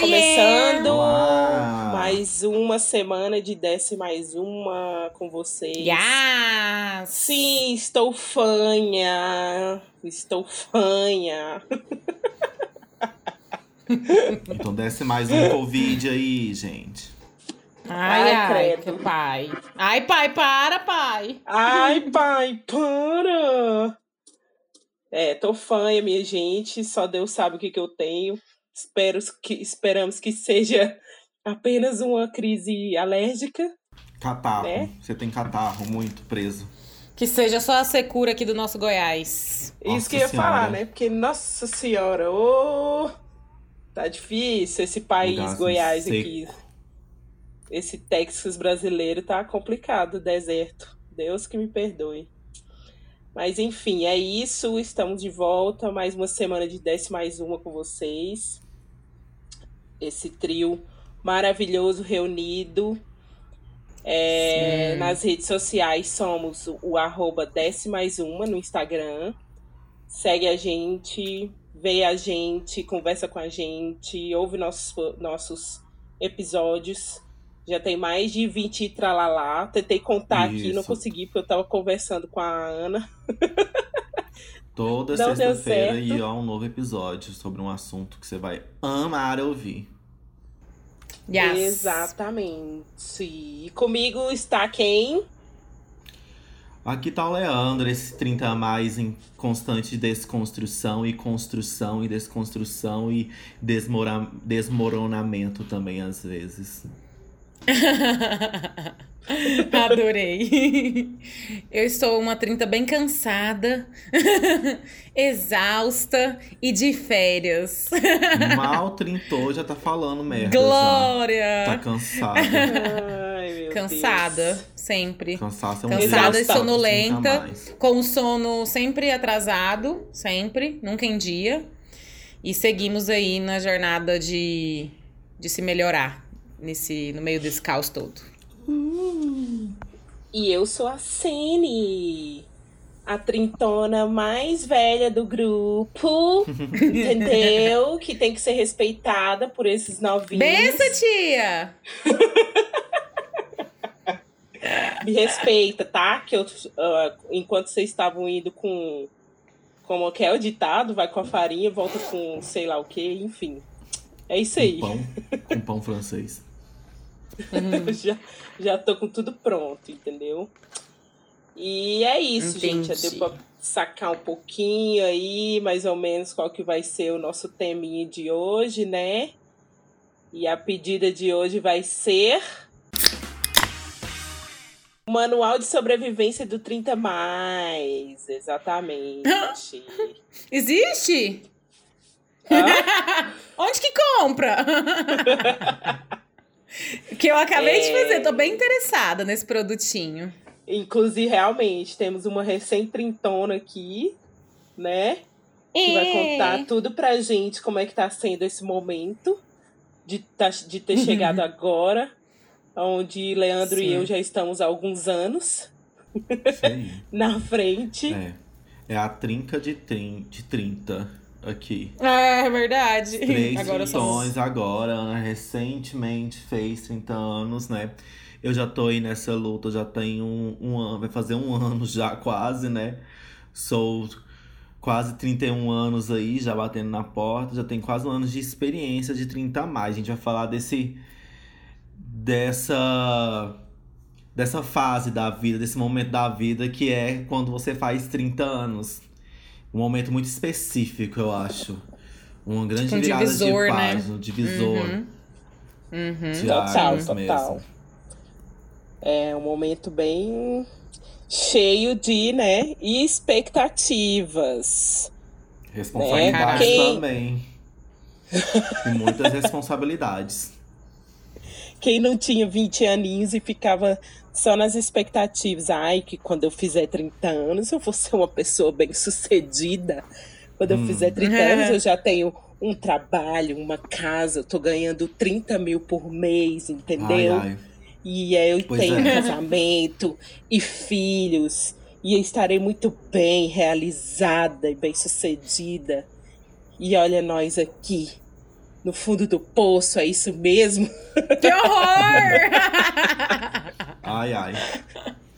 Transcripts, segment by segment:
Começando Olá. mais uma semana de Desce Mais Uma com vocês. Yes! Sim, estou fanha. Estou fanha. Então desce mais um Covid aí, gente. Ai, Ai, ai, credo. que pai. Ai, pai, para, pai. Ai, pai, para! É, tô fanha, minha gente. Só Deus sabe o que, que eu tenho. Espero que, esperamos que seja apenas uma crise alérgica. Catarro. Né? Você tem catarro muito preso. Que seja só a secura aqui do nosso Goiás. Isso Nossa que eu ia Senhora. falar, né? Porque, nossa senhora, ô! Tá difícil esse país Lugar, Goiás seco. aqui. Esse Texas brasileiro tá complicado, deserto. Deus que me perdoe. Mas enfim, é isso. Estamos de volta. Mais uma semana de Desce Mais Uma com vocês. Esse trio maravilhoso reunido. É, nas redes sociais somos o, arroba Desce Mais Uma no Instagram. Segue a gente, vê a gente, conversa com a gente, ouve nossos, nossos episódios. Já tem mais de 20 tralalá. Tentei contar aqui, não Isso. consegui, porque eu tava conversando com a Ana. Toda sexta-feira e ó, um novo episódio sobre um assunto que você vai amar ouvir. Yes. Exatamente. E comigo está quem? Aqui tá o Leandro, esse 30 a mais em constante desconstrução e construção e desconstrução e desmora- desmoronamento também às vezes. Adorei. Eu estou uma 30 bem cansada, exausta e de férias. Mal trintou, já tá falando merda. já. Glória! Tá cansado. Ai, meu Cansada, Deus. sempre. Cansaço é um Cansada e sonolenta, 30 a mais. com o sono sempre atrasado, sempre, nunca em dia. E seguimos aí na jornada de, de se melhorar nesse, no meio desse caos todo. E eu sou a Sene, a trintona mais velha do grupo, entendeu? Que tem que ser respeitada por esses novinhos. Bença, tia! Me respeita, tá? Que eu, ah, enquanto vocês estavam indo com. Como que é o ditado? Vai com a farinha, volta com sei lá o que, enfim. É isso aí. Com pão, com pão francês. Eu já, já tô com tudo pronto, entendeu? E é isso, gente. Já Entendi. deu pra sacar um pouquinho aí, mais ou menos, qual que vai ser o nosso teminha de hoje, né? E a pedida de hoje vai ser. O Manual de Sobrevivência do 30 Mais. Exatamente. Existe? Onde que compra? Que eu acabei de É. fazer, tô bem interessada nesse produtinho. Inclusive, realmente, temos uma recém-trintona aqui, né? que vai contar tudo pra gente como é que tá sendo esse momento de, tá- de ter chegado agora, onde Leandro e Sim. eu já estamos há alguns anos na frente. É. É a trinca de, trin de 30 aqui. É, é verdade. Três Agora somos... agora. Ana recentemente fez 30 anos, né? Eu já tô aí nessa luta, já tenho um, um ano, vai fazer um ano já quase, né? Sou quase 31 anos aí, já batendo na porta, já tenho quase um ano de experiência de 30 a mais. A gente vai falar desse dessa dessa fase da vida, desse momento da vida que é quando você faz 30 anos. Um momento muito específico, eu acho. Uma grande Tipo um virada divisor, de né? página, um divisor. Uhum. Uhum. de Total, total. mesmo. É um momento bem cheio de, né, expectativas. Responsabilidades É, quem- também. e muitas responsabilidades. Quem não tinha 20 aninhos e ficava só nas expectativas, ai, que quando eu fizer 30 anos eu vou ser uma pessoa bem sucedida, Quando eu fizer 30 anos, eu já tenho um trabalho, uma casa, eu tô ganhando 30 mil por mês, entendeu? Ai, ai. E aí eu Pois tenho é. casamento e filhos. E eu estarei muito bem realizada e bem sucedida. E olha nós aqui, no fundo do poço, é isso mesmo? Que horror! Ai, ai.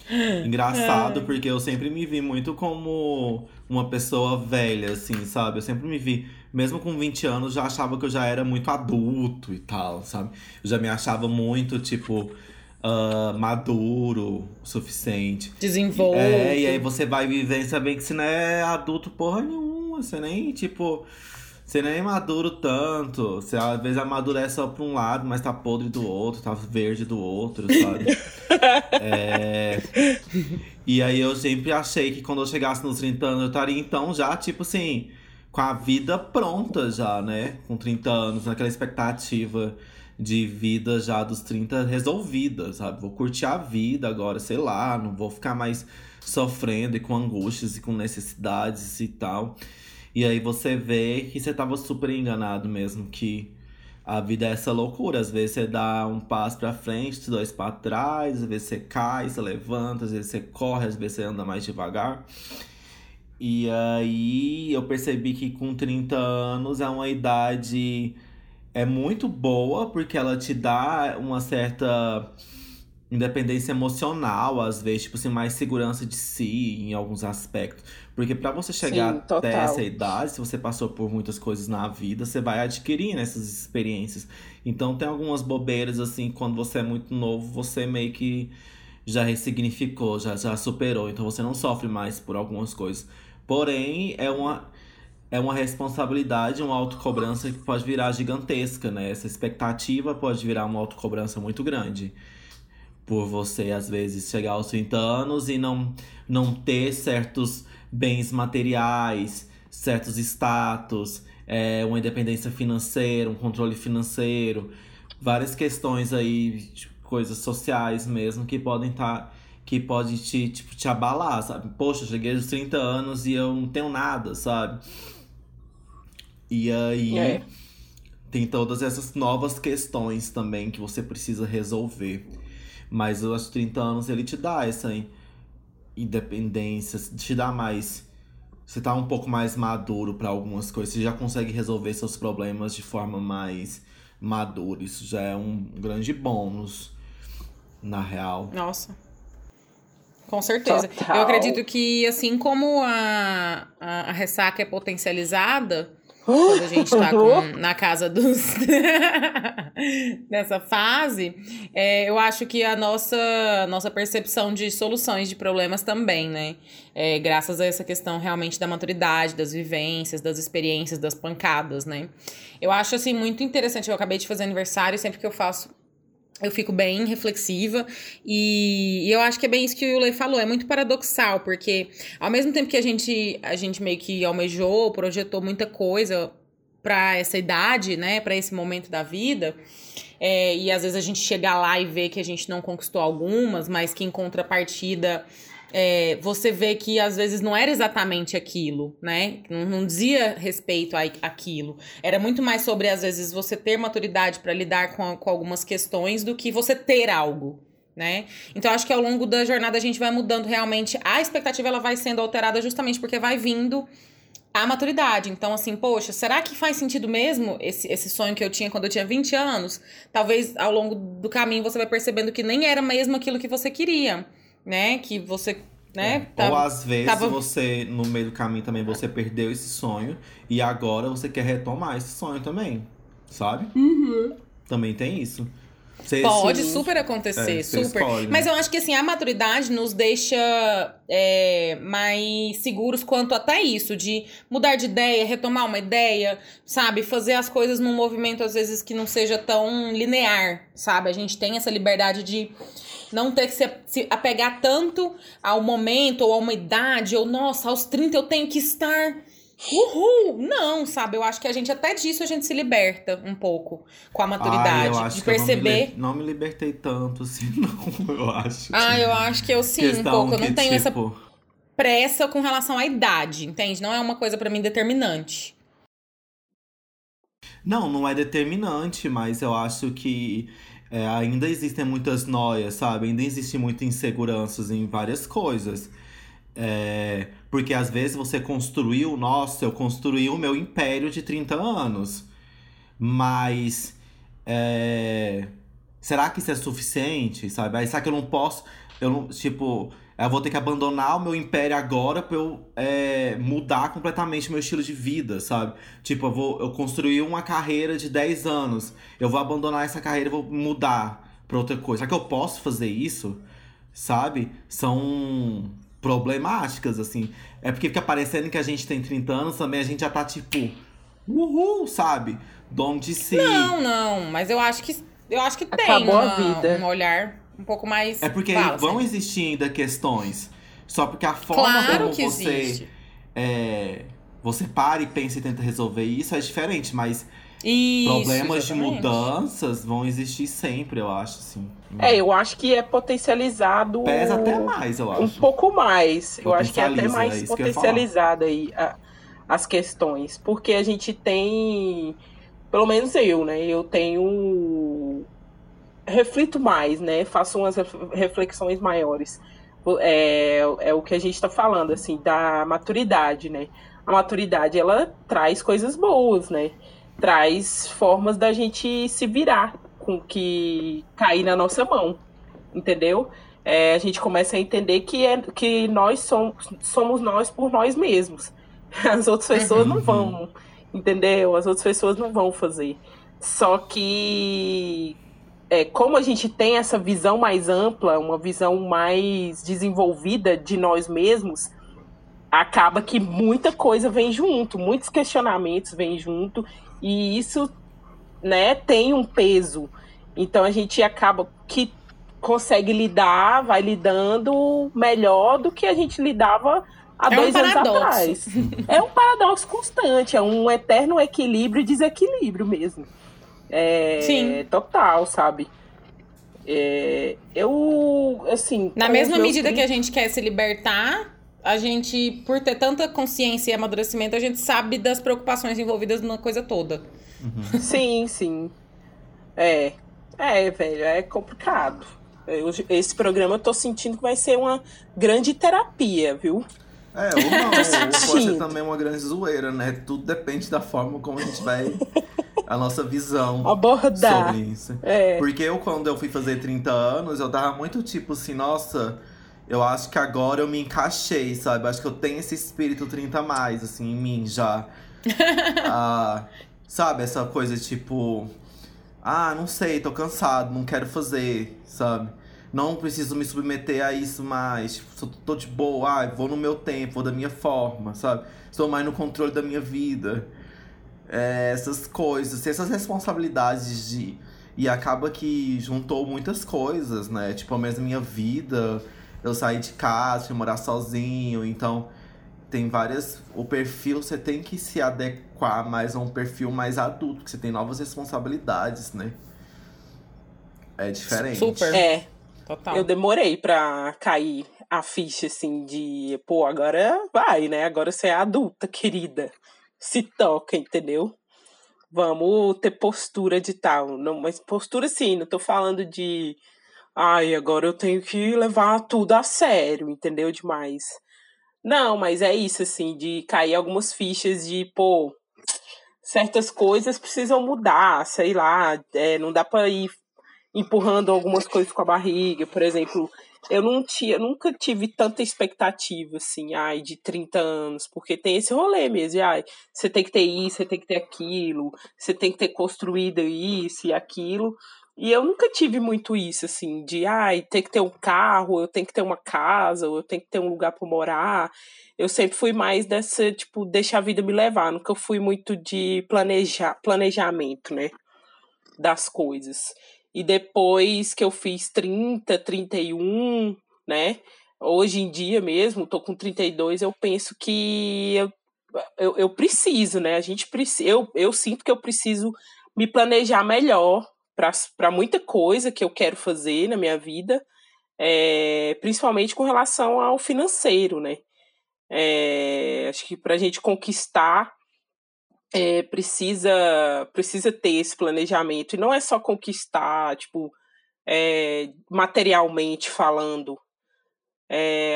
Engraçado, porque eu sempre me vi muito como uma pessoa velha, assim, sabe? Eu sempre me vi, mesmo com 20 anos, já achava que eu já era muito adulto e tal, sabe? Eu já me achava muito, tipo, ah, maduro o suficiente. Desenvolto. É, e aí você vai viver e saber que você não é adulto porra nenhuma. Você nem, tipo. Você nem é maduro tanto. Você às vezes amadurece só pra um lado, mas tá podre do outro, tá verde do outro, sabe? É, E aí eu sempre achei que quando eu chegasse nos 30 anos, eu estaria então já, tipo assim, com a vida pronta já, né? Com 30 anos, naquela expectativa de vida já dos 30 resolvida, sabe? Vou curtir a vida agora, sei lá, não vou ficar mais sofrendo e com angústias e com necessidades e tal. E aí você vê que você tava super enganado mesmo, que a vida é essa loucura. Às vezes você dá um passo pra frente, dois pra trás, às vezes você cai, você levanta, às vezes você corre, às vezes você anda mais devagar. E aí eu percebi que com 30 anos é uma idade é muito boa, porque ela te dá uma certa independência emocional, às vezes, tipo assim, mais segurança de si em alguns aspectos. Porque pra você chegar Sim, até essa idade, se você passou por muitas coisas na vida, você vai adquirindo essas experiências. Então tem algumas bobeiras, assim, quando você é muito novo, você meio que já ressignificou, já, já superou. Então você não sofre mais por algumas coisas. Porém, é uma, é uma responsabilidade, uma autocobrança que pode virar gigantesca, né? Essa expectativa pode virar uma autocobrança muito grande. Por você, às vezes, chegar aos 30 anos e não, não ter certos bens materiais, certos status, é, uma independência financeira, um controle financeiro, várias questões aí, tipo, coisas sociais mesmo, que podem estar. que pode te, tipo, te abalar, sabe? Poxa, cheguei aos 30 anos e eu não tenho nada, sabe? E aí É. tem todas essas novas questões também que você precisa resolver. Mas aos 30 anos ele te dá essa in- independência, te dá mais. Você tá um pouco mais maduro para algumas coisas, você já consegue resolver seus problemas de forma mais madura. Isso já é um grande bônus, na real. Nossa. Com certeza. Total. Eu acredito que, assim como a, a, a ressaca é potencializada, quando a gente tá com- na casa dos. nessa fase, é, eu acho que a nossa, nossa percepção de soluções de problemas também, né? É, graças a essa questão realmente da maturidade, das vivências, das experiências, das pancadas, né? Eu acho, assim, muito interessante. Eu acabei de fazer aniversário, sempre que eu faço eu fico bem reflexiva e, e eu acho que é bem isso que o Yule falou, é muito paradoxal, porque ao mesmo tempo que a gente, a gente meio que almejou, projetou muita coisa pra essa idade, né, Pra esse momento da vida, é, e às vezes a gente chega lá e vê que a gente não conquistou algumas, mas que em contrapartida é, você vê que às vezes não era exatamente aquilo, né? Não, não dizia respeito a aquilo. Era muito mais sobre, às vezes, você ter maturidade para lidar com, com algumas questões do que você ter algo. Né? Então acho que ao longo da jornada a gente vai mudando realmente. A expectativa ela vai sendo alterada justamente porque vai vindo a maturidade. Então, assim, poxa, será que faz sentido mesmo esse, esse sonho que eu tinha quando eu tinha 20 anos? Talvez ao longo do caminho você vai percebendo que nem era mesmo aquilo que você queria, né? Que você, né? É. Ou tava- às vezes tava- você, no meio do caminho também, você perdeu esse sonho e agora você quer retomar esse sonho também, sabe? Também tem isso. Você- Pode Sim. super acontecer, É, super. escolhe? Mas eu acho que assim, a maturidade nos deixa é, mais seguros quanto até isso, de mudar de ideia, retomar uma ideia, sabe? Fazer as coisas num movimento, às vezes, que não seja tão linear, sabe? A gente tem essa liberdade de não ter que se, se apegar tanto ao momento ou a uma idade, ou nossa, aos 30 eu tenho que estar. Uhul! Não, sabe? Eu acho que a gente, até disso, a gente se liberta um pouco com a maturidade. eu acho de que eu não me perceber. não me, libertei tanto assim, não, eu acho. Ah, eu acho que eu sim, um pouco. Eu não tenho essa. tipo, pressa com relação à idade, entende? Não é uma coisa para mim determinante. Não, não é determinante, mas eu acho que é, ainda existem muitas noias, sabe? Ainda existem muitas inseguranças em várias coisas. É, porque às vezes você construiu, nossa, eu construí o meu império de 30 anos. Mas é, será que isso é suficiente, sabe? Será que eu não posso. Eu não, tipo, eu vou ter que abandonar o meu império agora pra eu é, mudar completamente meu estilo de vida, sabe? Tipo, eu vou eu construí uma carreira de 10 anos. Eu vou abandonar essa carreira e vou mudar pra outra coisa. Será que eu posso fazer isso? Sabe? São problemáticas, assim. É porque fica parecendo que a gente tem 30 anos, também a gente já tá tipo. Uhul, sabe? Dono de si. Não, não, mas eu acho que eu acho que tem Acabou a uma- vida. um olhar um pouco mais. É porque Fala, vão Sam. existir ainda questões. Só porque a forma Claro como que você. existe. É, você para e pensa e tenta resolver isso é diferente, mas Isso, problemas de exatamente. mudanças vão existir sempre, eu acho, assim. É, eu acho que é potencializado. Pesa até mais, eu Um acho. pouco mais. Eu acho que é até mais é potencializada aí a- as questões. Porque a gente tem. Pelo menos eu, né? Eu tenho. Reflito mais, né? Faço umas ref- reflexões maiores. É, é o que a gente está falando, assim, da maturidade, né? A maturidade, ela traz coisas boas, né? Traz formas da gente se virar com o que cair na nossa mão, entendeu? É, a gente começa a entender que, é, que nós somos, somos nós por nós mesmos. As outras pessoas não vão, entendeu? As outras pessoas não vão fazer. Só que, é, como a gente tem essa visão mais ampla, uma visão mais desenvolvida de nós mesmos, acaba que muita coisa vem junto, muitos questionamentos vêm junto, e isso né, tem um peso. Então a gente acaba que consegue lidar, vai lidando melhor do que a gente lidava há É um dois anos paradoxo. atrás. É um paradoxo constante, é um eterno equilíbrio e desequilíbrio mesmo. É, Sim. Total, sabe? É, eu, assim. Na mesma medida que 30 a gente quer se libertar, a gente, por ter tanta consciência e amadurecimento, a gente sabe das preocupações envolvidas na coisa toda. Sim, sim. É. É, velho, é complicado. Eu- esse programa eu tô sentindo que vai ser uma grande terapia, viu? É, ou não, ou pode ser também uma grande zoeira, né? Tudo depende da forma como a gente vai. a nossa visão Abordar. sobre isso. É. Porque eu, quando eu fui fazer 30 anos, eu tava muito tipo assim, nossa, eu acho que agora eu me encaixei, sabe? Acho que eu tenho esse espírito 30 a mais, assim, em mim já. Ah, sabe, essa coisa tipo. Ah, não sei, tô cansado, não quero fazer, sabe? Não preciso me submeter a isso mais. Tipo, tô de boa, ah, vou no meu tempo, vou da minha forma, sabe? Estou mais no controle da minha vida. É, essas coisas, essas responsabilidades de. E acaba que juntou muitas coisas, né? Tipo, ao menos na minha vida, eu saí de casa, fui morar sozinho, então tem várias. O perfil você tem que se adequar mais a um perfil mais adulto, porque você tem novas responsabilidades, né? É diferente. Super. É. Total. Eu demorei pra cair a ficha, assim, de, pô, agora vai, né? Agora você é adulta, querida. Se toca, entendeu? Vamos ter postura de tal. Não, mas postura sim, não tô falando de. Ai, agora eu tenho que levar tudo a sério, entendeu? Demais. Não, mas é isso, assim, de cair algumas fichas de, pô, certas coisas precisam mudar, sei lá, é, não dá pra ir empurrando algumas coisas com a barriga, por exemplo, eu não tinha, nunca tive tanta expectativa assim, ai, de 30 anos, porque tem esse rolê mesmo, de, ai, você tem que ter isso, você tem que ter aquilo, você tem que ter construído isso e aquilo. E eu nunca tive muito isso, assim, de, ai, ter que ter um carro, eu tenho que ter uma casa, ou eu tenho que ter um lugar para morar. Eu sempre fui mais dessa, tipo, deixar a vida me levar. Nunca fui muito de planejar, planejamento, né? Das coisas. E depois que eu fiz 30, 31, né? Hoje em dia mesmo, tô com 32, eu penso que eu, eu, eu preciso, né? A gente precisa. Eu, eu sinto que eu preciso me planejar melhor para muita coisa que eu quero fazer na minha vida, é, principalmente com relação ao financeiro, né? É, acho que para a gente conquistar é, precisa precisa ter esse planejamento. E não é só conquistar tipo materialmente falando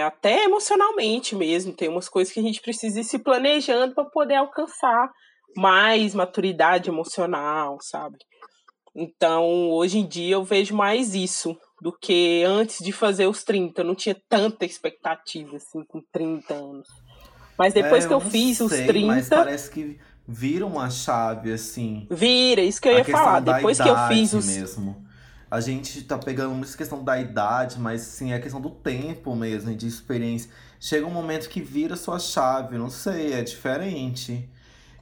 até emocionalmente mesmo. Tem umas coisas que a gente precisa ir se planejando para poder alcançar mais maturidade emocional sabe então hoje em dia eu vejo mais isso do que antes de fazer os 30 eu não tinha tanta expectativa assim com 30 anos mas depois É, que eu fiz os sei, 30 Mas parece que vira uma chave, assim. Vira, isso que eu ia falar. Depois que eu fiz os. mesmo. A gente tá pegando muito essa questão da idade, mas sim, é a questão do tempo mesmo, e de experiência. Chega um momento que vira sua chave, não sei, é diferente.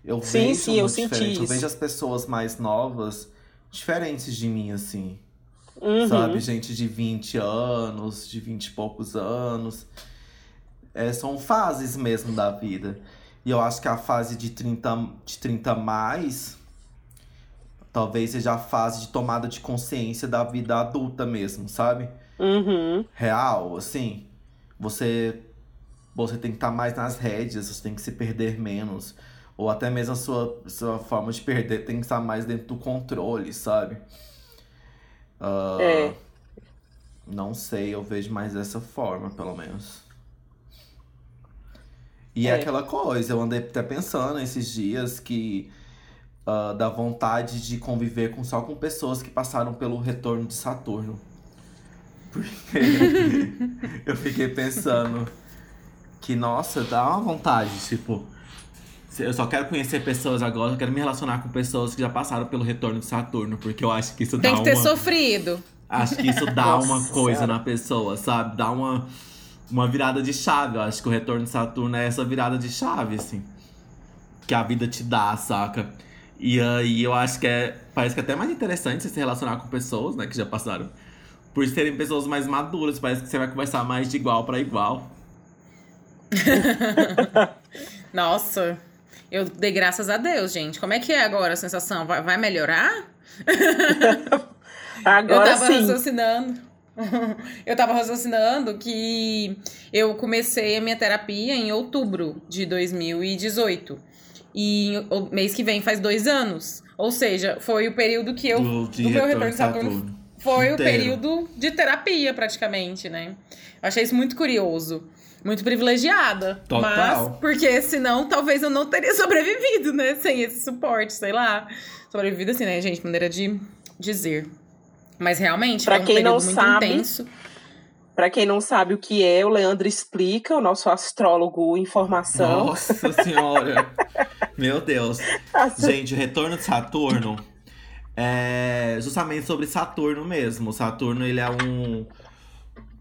Eu Sim, vejo sim, eu senti diferente. Eu isso. vejo as pessoas mais novas diferentes de mim, assim. Uhum. Sabe? Gente de 20 anos, de 20 e poucos anos. É, são fases mesmo da vida. E eu acho que a fase de 30, de 30 mais talvez seja a fase de tomada de consciência da vida adulta mesmo, sabe? Uhum. Real, assim. Você você tem que estar mais nas rédeas, você tem que se perder menos. Ou até mesmo a sua, sua forma de perder tem que estar mais dentro do controle, sabe? Ah, É. Não sei, eu vejo mais dessa forma, pelo menos. E é. É. aquela coisa, eu andei até pensando esses dias que ah, dá vontade de conviver com, só com pessoas que passaram pelo retorno de Saturno. Porque eu fiquei pensando que, nossa, dá uma vontade, tipo. Eu só quero conhecer pessoas agora, eu quero me relacionar com pessoas que já passaram pelo retorno de Saturno, porque eu acho que isso Tem dá que ter uma. sofrido. Acho que isso dá Nossa uma coisa Senhora. na pessoa, sabe? Dá uma, uma virada de chave. Eu acho que o retorno de Saturno é essa virada de chave, assim. Que a vida te dá, saca? E aí eu acho que é. Parece que é até mais interessante você se relacionar com pessoas, né, que já passaram. Por serem pessoas mais maduras, parece que você vai conversar mais de igual pra igual. Nossa, eu dei graças a Deus, gente. Como é que é agora a sensação? Vai, vai melhorar? eu Agora tava sim. raciocinando. eu tava raciocinando que eu comecei a minha terapia em outubro de 2018. E o mês que vem faz dois anos. Ou seja, foi o período que eu. do, do meu retorno retorno de Saturno foi o Inteiro. período de terapia, praticamente, né? Eu achei isso muito curioso. Muito privilegiada. Total. Mas, porque senão talvez eu não teria sobrevivido, né? Sem esse suporte, sei lá. Sobrevivido assim, né, gente? Maneira de dizer. Mas realmente, Pra foi um quem não muito sabe, intenso. Pra quem não sabe o que é, o Leandro explica, o nosso astrólogo em formação. Nossa senhora! Meu Deus. Gente, o retorno de Saturno é justamente sobre Saturno mesmo. Saturno, ele é um.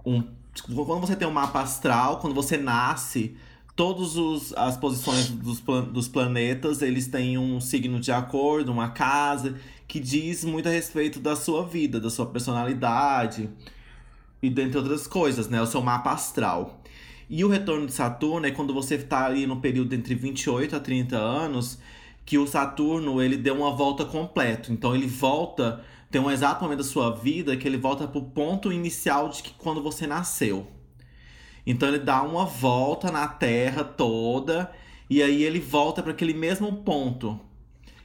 um quando você tem um mapa astral, quando você nasce, todas as posições dos, dos planetas, eles têm um signo de acordo, uma casa, que diz muito a respeito da sua vida, da sua personalidade e dentre outras coisas, né? O seu mapa astral. E o retorno de Saturno é quando você está ali no período entre 28 a 30 anos, que o Saturno ele deu uma volta completa. Então ele volta, tem um exato momento da sua vida que ele volta pro ponto inicial de que quando você nasceu. Então ele dá uma volta na Terra toda e aí ele volta para aquele mesmo ponto.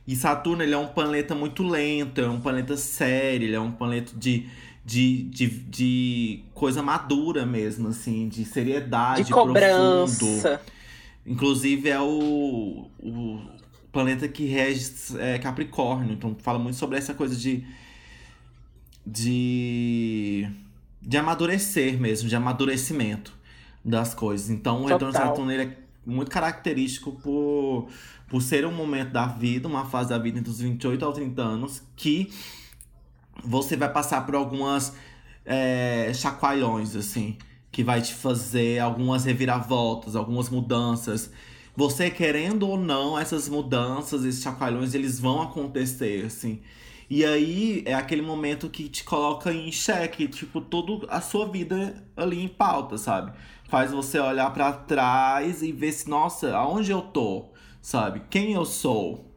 E Saturno ele é um planeta muito lento, é um planeta sério, ele é um planeta de, de, de, de coisa madura mesmo, assim, de seriedade, de profundo. cobrança. Inclusive é o, o planeta que rege é, Capricórnio. Então fala muito sobre essa coisa de. De. de amadurecer mesmo, de amadurecimento das coisas. Então o retorno de. Saturno ele é muito característico por, por ser um momento da vida, uma fase da vida entre os 28 aos 30 anos, que você vai passar por algumas é, chacoalhões, assim, que vai te fazer algumas reviravoltas, algumas mudanças. Você querendo ou não, essas mudanças, esses chacoalhões, eles vão acontecer, assim. E aí é aquele momento que te coloca em xeque, tipo, toda a sua vida ali em pauta, sabe? Faz você olhar pra trás e ver se, nossa, aonde eu tô, sabe? Quem eu sou?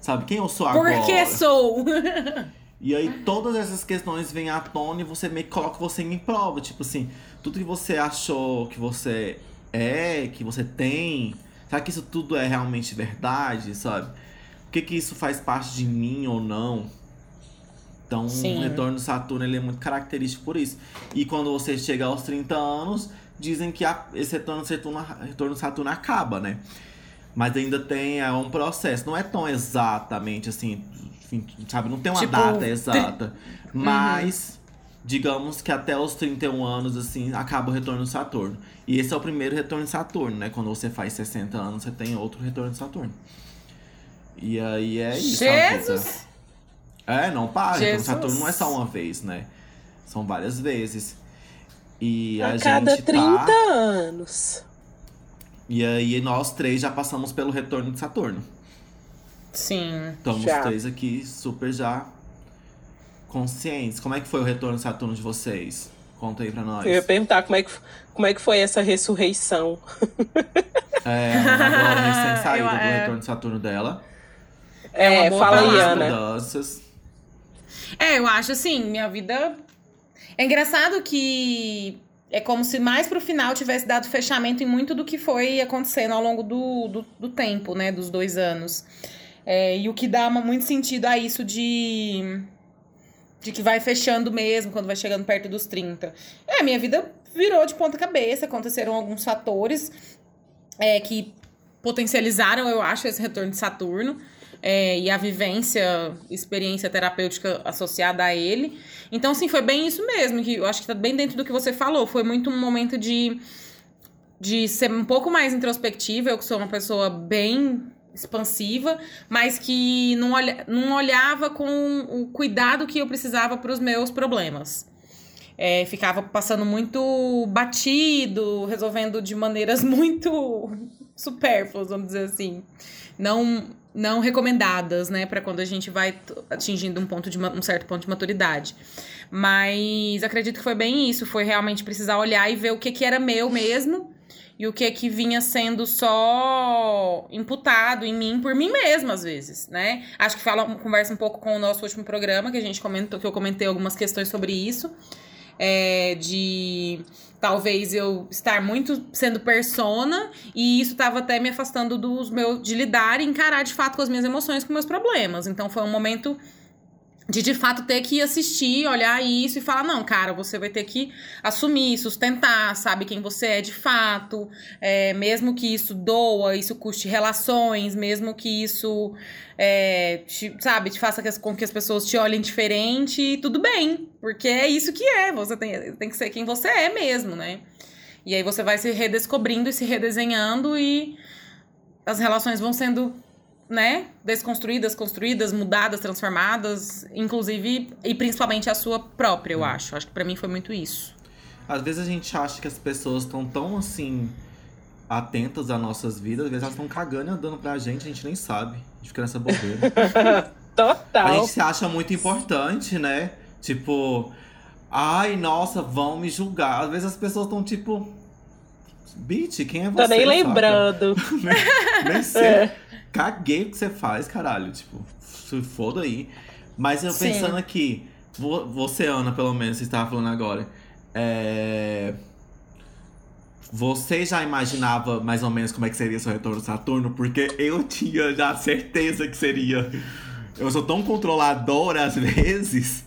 Sabe? Quem eu sou agora? Por que sou? E aí todas essas questões vêm à tona e você meio que coloca você em prova. Tipo assim, tudo que você achou que você é, que você tem? Será que isso tudo é realmente verdade, sabe? O que que isso faz parte de mim ou não? Então, Sim. o retorno de Saturno ele é muito característico por isso. E quando você chega aos 30 anos, dizem que a- esse retorno de Saturno, retorno de Saturno acaba, né? Mas ainda tem é, um processo. Não é tão exatamente assim, sabe? Não tem uma Tipo, data tri- exata. Mas, digamos que até os 31 anos, assim, acaba o retorno de Saturno. E esse é o primeiro retorno de Saturno, né? Quando você faz 60 anos, você tem outro retorno de Saturno. E aí é isso. vida. Jesus! É, não para. Então, Jesus. Saturno não é só uma vez, né? São várias vezes. E a, A cada gente 30 tá... anos. E aí nós três já passamos pelo retorno de Saturno. Sim. Estamos Já. três aqui super já conscientes. Como é que foi o retorno de Saturno de vocês? Conta aí pra nós. Eu ia perguntar como é que, como é que foi essa ressurreição. É, agora recém-saída Eu- do é. retorno de Saturno dela. É uma É, boa fala aí. Ana. Mudanças. É, eu acho assim, minha vida. É engraçado que é como se mais pro final tivesse dado fechamento em muito do que foi acontecendo ao longo do, do, do tempo, né? Dos dois anos. É, e o que dá muito sentido a isso de. De que vai fechando mesmo quando vai chegando perto dos 30. É, minha vida virou de ponta cabeça, aconteceram alguns fatores é, que potencializaram, eu acho, esse retorno de Saturno. É, e a vivência, experiência terapêutica associada a ele. Então, assim, foi bem isso mesmo, que eu acho que tá bem dentro do que você falou. Foi muito um momento de, de ser um pouco mais introspectiva. Eu que sou uma pessoa bem expansiva, mas que não, olha, não olhava com o cuidado que eu precisava para os meus problemas. É, ficava passando muito batido, resolvendo de maneiras muito supérfluas, vamos dizer assim. Não, não recomendadas, né, para quando a gente vai atingindo um ponto de um certo ponto de maturidade. Mas acredito que foi bem isso, foi realmente precisar olhar e ver o que que era meu mesmo e o que que vinha sendo só imputado em mim por mim mesma às vezes, né? Acho que fala, conversa um pouco com o nosso último programa que a gente comentou, que eu comentei algumas questões sobre isso é, de talvez eu estar muito sendo persona e isso estava até me afastando dos meus de lidar e encarar de fato com as minhas emoções, com meus problemas. Então foi um momento de de fato ter que assistir, olhar isso e falar: não, cara, você vai ter que assumir, sustentar, sabe quem você é de fato, é, mesmo que isso doa, isso custe relações, mesmo que isso, é, te- sabe, te faça com que as pessoas te olhem diferente, tudo bem, porque é isso que é, você tem, tem que ser quem você é mesmo, né? E aí você vai se redescobrindo e se redesenhando e as relações vão sendo né, desconstruídas, construídas, mudadas, transformadas, inclusive e principalmente a sua própria, eu acho. Acho que pra mim foi muito isso. Às vezes a gente acha que as pessoas estão tão assim atentas às nossas vidas, às vezes elas estão cagando e andando pra gente, a gente nem sabe. A gente fica nessa bobeira. A Total. gente se acha muito importante, né? Tipo, ai, nossa, vão me julgar. Às vezes as pessoas estão tipo. Bitch, quem é você? Tô nem lembrando. Nem sei. É. Caguei o que você faz, caralho. Tipo, se foda aí. Mas eu Sim. pensando aqui, vo- você, Ana, pelo menos, você estava falando agora. É... Você já imaginava mais ou menos como é que seria seu retorno Saturno? Porque eu tinha já certeza que seria. Eu sou tão controladora às vezes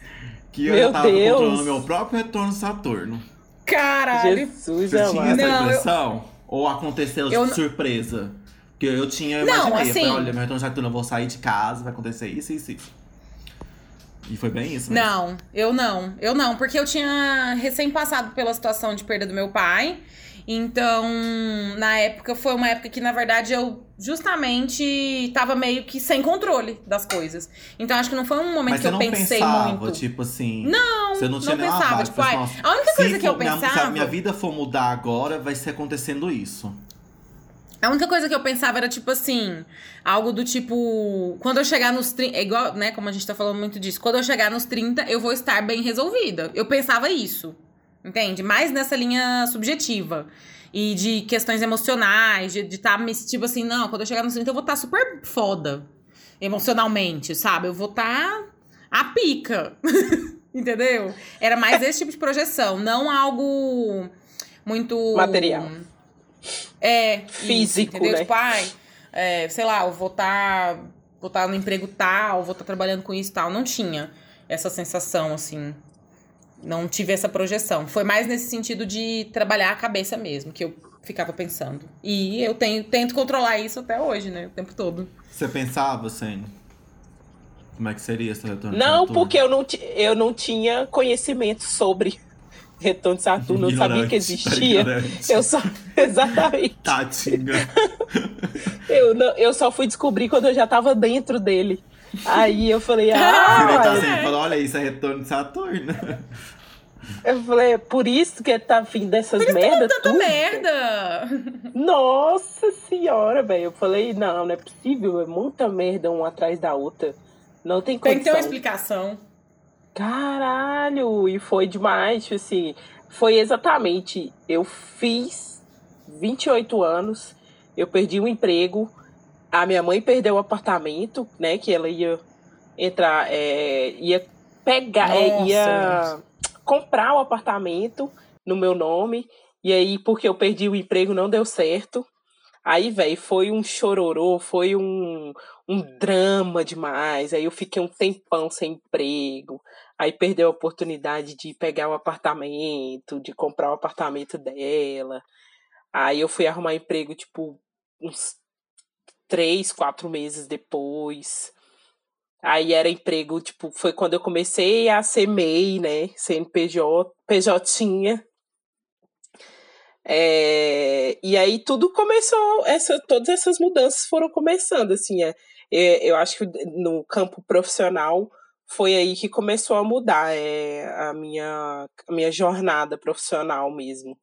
que eu Meu já tava Deus. controlando meu próprio retorno Saturno. Caralho! Jesus Você tinha essa Não, eu- impressão? Ou aconteceu Eu de não- surpresa? Porque eu tinha, eu Não, imaginei, eu assim- falei, olha, meu retorno eu vou sair de casa, vai acontecer isso, isso, isso. E foi bem isso, né? Não, eu não. Eu não, porque eu tinha recém passado pela situação de perda do meu pai. Então, na época, foi uma época que, na verdade, eu justamente tava meio que sem controle das coisas. Então, acho que não foi um momento Mas que eu não pensei pensava, muito. tipo assim. Não, você não tinha não pensava, vibe, tipo, assim, ai, a única se coisa que eu minha- pensava- Se minha vida for mudar agora, vai ser acontecendo isso. A única coisa que eu pensava era, tipo assim, algo do tipo. Quando eu chegar nos 30. É igual, né? Como a gente tá falando muito disso. Quando eu chegar nos 30, eu vou estar bem resolvida. Eu pensava isso. Entende? Mais nessa linha subjetiva. E de questões emocionais, de estar me. Tipo assim, não, quando eu chegar nos 30, eu vou estar super foda. Emocionalmente, sabe? Eu vou estar a pica. Entendeu? Era mais esse tipo de projeção, não algo muito. Material. É. Físico, isso, entendeu? né? Tipo, ai, é, sei lá, eu vou estar vou estar no emprego tal, vou estar trabalhando com isso tal. Não tinha essa sensação, assim. Não tive essa projeção. Foi mais nesse sentido de trabalhar a cabeça mesmo, que eu ficava pensando. E eu tenho, tento controlar isso até hoje, né? O tempo todo. Você pensava, Senna? Como é que seria esse retorno? Não, porque eu não, eu não tinha conhecimento sobre retorno de Saturno, eu não sabia que Ignorante, existia. ignorante. Eu só. Exatamente. Tadinha. Eu, não, eu só fui descobrir quando eu já tava dentro dele. Aí eu falei, Ele ah, tá assim, falou, olha isso, é retorno de Saturno. eu falei, é por isso que tá vindo dessas merdas Tanta tudo. merda! Nossa senhora, velho. Eu falei, não, não é possível, é muita merda uma atrás da outra. Não tem Tem que ter uma explicação. Caralho, e foi demais, tipo assim, foi exatamente, eu fiz 28 anos, eu perdi o emprego, a minha mãe perdeu o apartamento, né, que ela ia entrar, é, ia pegar, é, ia comprar o apartamento no meu nome, e aí porque eu perdi o emprego não deu certo, aí, velho, foi um chororô, foi um, um drama demais, aí eu fiquei um tempão sem emprego, Aí perdeu a oportunidade de pegar o apartamento, de comprar o apartamento dela. Aí eu fui arrumar emprego, tipo, uns três, quatro meses depois. Aí era emprego, tipo, foi quando eu comecei a ser MEI, né? CNPJ, PJ. É, e aí tudo começou, essa, todas essas mudanças foram começando, assim, é, é, eu acho que no campo profissional foi aí que começou a mudar é, a, minha, a minha jornada profissional mesmo,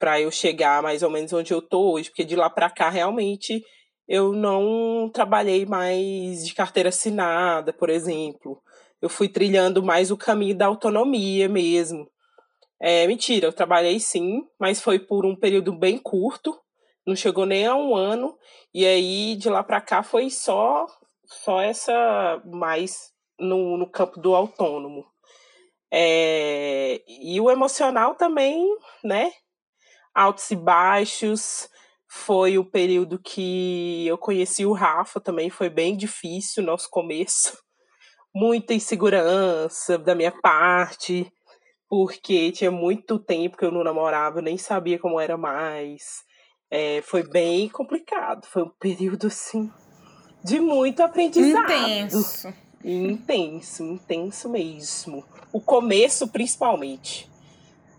para eu chegar mais ou menos onde eu tô hoje, porque de lá para cá realmente eu não trabalhei mais de carteira assinada, por exemplo. Eu fui trilhando mais o caminho da autonomia mesmo. É, mentira, eu trabalhei sim, mas foi por um período bem curto, não chegou nem a um ano, e aí de lá para cá foi só só essa mais no, no campo do autônomo. É, e o emocional também, né? Altos e baixos. Foi o período que eu conheci o Rafa também, foi bem difícil o nosso começo. Muita insegurança da minha parte, porque tinha muito tempo que eu não namorava, eu nem sabia como era mais. É, foi bem complicado, foi um período assim de muito aprendizado. Intenso. Intenso, intenso mesmo. O começo, principalmente.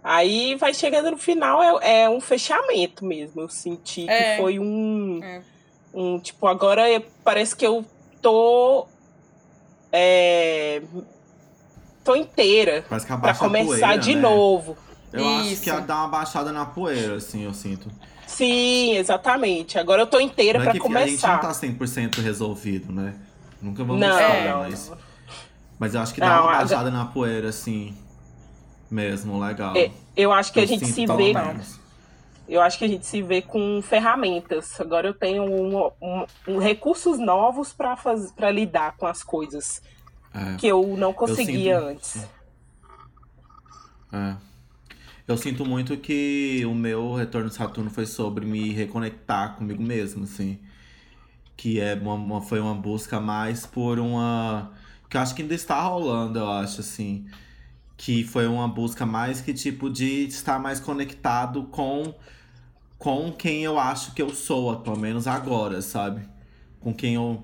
Aí vai chegando no final, é, é um fechamento mesmo. Eu senti que É. foi um. É. Um tipo, agora parece que eu tô. É, tô inteira Parece que pra a começar poeira, de né? novo. Eu acho Isso. que ia dar uma baixada na poeira, assim, eu sinto. Sim, exatamente. Agora eu tô inteira Não é pra que a gente não começar. tá 100% resolvido, né? Nunca vamos Não, estar, mas... Mas eu acho que dá Não, uma a- baixada na poeira, assim. Mesmo, legal. É, Eu acho que a Eu gente sinto se vê. Eu acho que a gente se vê com ferramentas. Agora eu tenho um, um- um- recursos novos para para lidar com as coisas É. que eu não conseguia sinto- antes. É. Eu sinto muito que o meu retorno de Saturno foi sobre me reconectar comigo mesmo, assim. Que é uma, uma- foi uma busca mais por uma. Que eu acho que ainda está rolando, eu acho, assim. Que foi uma busca mais que tipo de estar mais conectado com, com quem eu acho que eu sou, pelo menos agora, sabe? Com quem eu.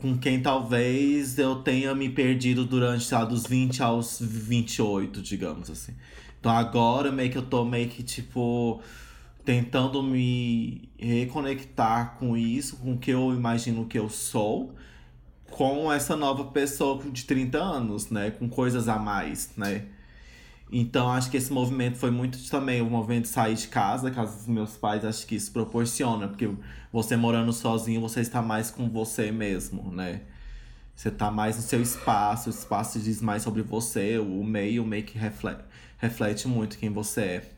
Com quem talvez eu tenha me perdido durante, sei lá, dos 20 aos 28, digamos assim. Então agora meio que eu tô meio que, tipo, tentando me reconectar com isso, com o que eu imagino que eu sou, com essa nova pessoa de 30 anos, né? Com coisas a mais, né? Então acho que esse movimento foi muito também o movimento de sair de casa, casa dos meus pais, acho que isso proporciona, porque você morando sozinho, você está mais com você mesmo, né? Você tá mais no seu espaço, o espaço diz mais sobre você, o meio meio que reflete, reflete muito quem você é.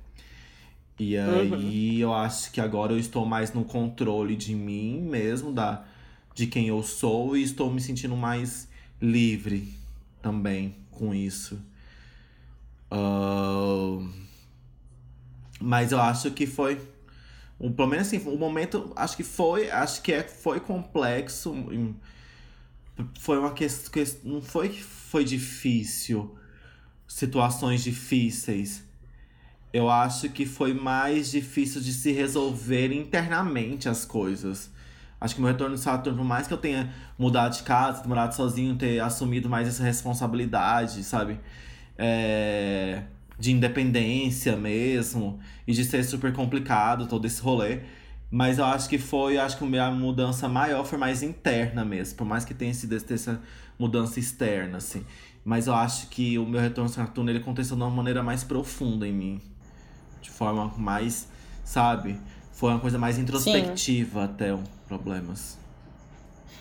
E aí eu acho que agora eu estou mais no controle de mim mesmo, da, de quem eu sou, e estou me sentindo mais livre também com isso. Ah, mas eu acho que foi o, pelo menos assim, o momento, acho que foi, acho que é, foi complexo. Foi uma questão, não foi que foi difícil, situações difíceis. Eu acho que foi mais difícil de se resolver internamente as coisas. Acho que meu retorno de Saturno, por mais que eu tenha mudado de casa, morado sozinho, ter assumido mais essa responsabilidade, sabe? É de independência mesmo, e de ser super complicado todo esse rolê. Mas eu acho que foi, acho que a mudança maior foi mais interna mesmo, por mais que tenha sido essa mudança externa, assim. Mas eu acho que o meu retorno ao Saturno, ele aconteceu de uma maneira mais profunda em mim. De forma mais, sabe? Foi uma coisa mais introspectiva Sim. até, problemas.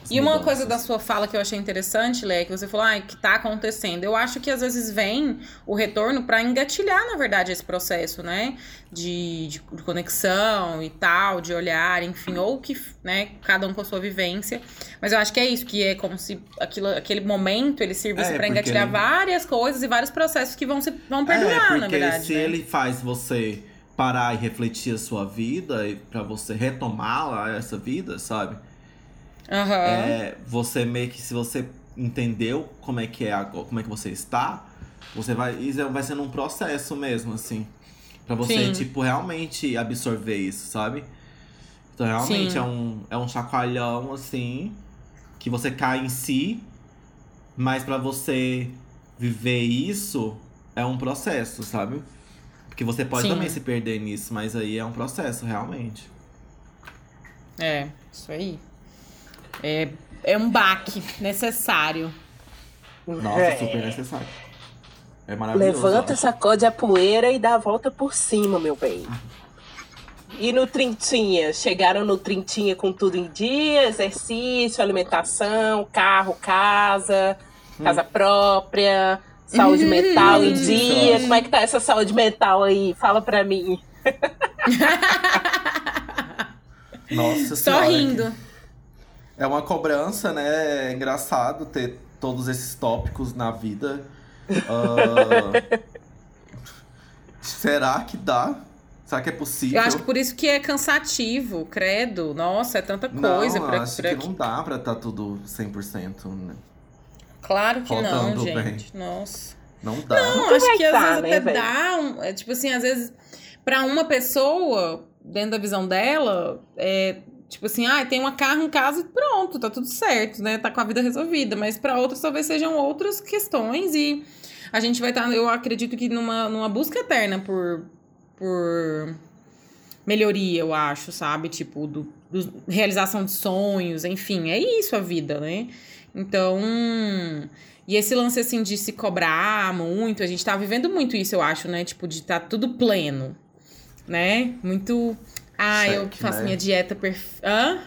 E uma coisa da sua fala que eu achei interessante, Lé, que você falou, ah, que tá acontecendo. Eu acho que às vezes vem o retorno para engatilhar, na verdade, esse processo, né? De, de, conexão e tal, de olhar, enfim, ou que, né, cada um com a sua vivência. Mas eu acho que é isso, que é como se aquilo, aquele momento ele sirvisse é, para engatilhar ele... várias coisas e vários processos que vão, se, vão perdurar, é, na verdade. Se né? ele faz você parar e refletir a sua vida, e para você retomar essa vida, sabe? Uhum. É, você meio que, se você entendeu como é que é como é que você está, você vai. Isso vai sendo um processo mesmo, assim. Pra você, Sim. tipo, realmente absorver isso, sabe? Então realmente é um, é um chacoalhão, assim, que você cai em si, mas para você viver isso é um processo, sabe? Porque você pode Sim. também se perder nisso, mas aí é um processo, realmente. É, isso aí. É, é um baque necessário. Nossa, é. super necessário. É maravilhoso. Levanta, sacode a poeira e dá a volta por cima, meu bem. E no Trintinha? Chegaram no Trintinha com tudo em dia? Exercício, alimentação, carro, casa, hum. casa própria, saúde mental em dia. Como é que tá essa saúde mental aí? Fala pra mim. Nossa Só rindo. É uma cobrança, né? É engraçado ter todos esses tópicos na vida. Uh... Será que dá? Será que é possível? Eu acho que por isso que é cansativo, credo. Nossa, é tanta coisa. Não, pra, acho pra... que não dá pra estar tá tudo 100%, né? Claro que Rodando não, gente. Bem. Nossa. Não dá. Não, acho que às tá, vezes né, até dá. Um, é, tipo assim, às vezes, pra uma pessoa, dentro da visão dela, é, Tipo assim, ah, tem uma carro em casa e pronto, tá tudo certo, né? Tá com a vida resolvida. Mas para outros talvez sejam outras questões e a gente vai estar, tá, eu acredito que numa, numa busca eterna por, por melhoria, eu acho, sabe? Tipo, do, do, realização de sonhos, enfim, é isso a vida, né? Então, e esse lance assim de se cobrar muito, a gente tá vivendo muito isso, eu acho, né? Tipo, de tá tudo pleno, né? Muito ah, Cheque, eu faço né? minha dieta perfeita. Hã?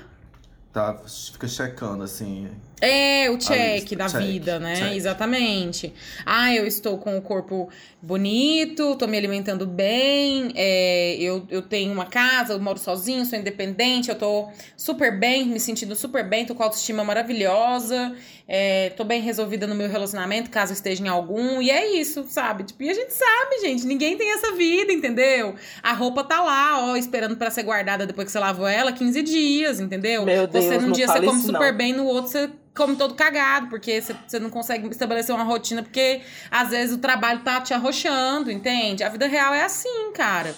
Tá, fica checando, assim. É, o check da check, vida, né? Check. Exatamente. Ah, eu estou com o corpo bonito, tô me alimentando bem, é, eu, eu tenho uma casa, eu moro sozinho, sou independente, eu tô super bem, me sentindo super bem, tô com autoestima maravilhosa, é, tô bem resolvida no meu relacionamento, caso esteja em algum, e é isso, sabe? Tipo, e a gente sabe, gente, ninguém tem essa vida, entendeu? A roupa tá lá, ó, esperando para ser guardada depois que você lavou ela, 15 dias, entendeu? Meu Deus, você num dia você come super não. bem, no outro você come todo cagado, porque você não consegue estabelecer uma rotina, porque às vezes o trabalho tá te arrochando, entende? A vida real é assim, cara.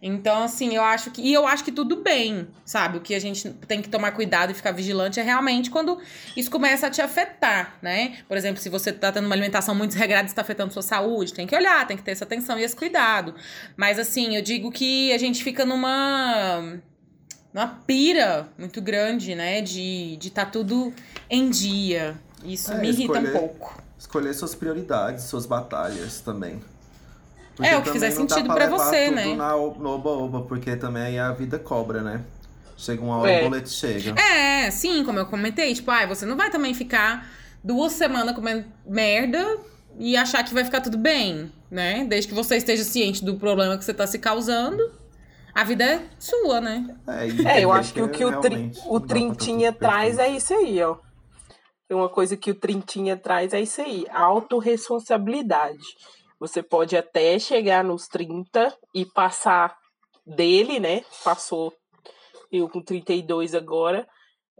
Então, assim, eu acho que. E eu acho que tudo bem, sabe? O que a gente tem que tomar cuidado e ficar vigilante é realmente quando isso começa a te afetar, né? Por exemplo, se você tá tendo uma alimentação muito desregrada e está afetando sua saúde, tem que olhar, tem que ter essa atenção e esse cuidado. Mas, assim, eu digo que a gente fica numa uma pira muito grande, né? De estar de tá tudo em dia. Isso é, me irrita escolher, um pouco. Escolher suas prioridades, suas batalhas também. Porque é, o que fizer sentido para você, né? Na, no oba-oba, porque também a vida cobra, né? Chega uma hora, é. o boleto chega. É, sim, como eu comentei. Tipo, ah, você não vai também ficar duas semanas comendo merda e achar que vai ficar tudo bem, né? Desde que você esteja ciente do problema que você tá se causando a vida é sua, né? É, é eu acho que o que o, tri, o Trintinha traz é isso aí, ó. Uma coisa que o Trintinha traz é isso aí, autorresponsabilidade. Você pode até chegar nos 30 e passar dele, né? Passou eu com 32 agora,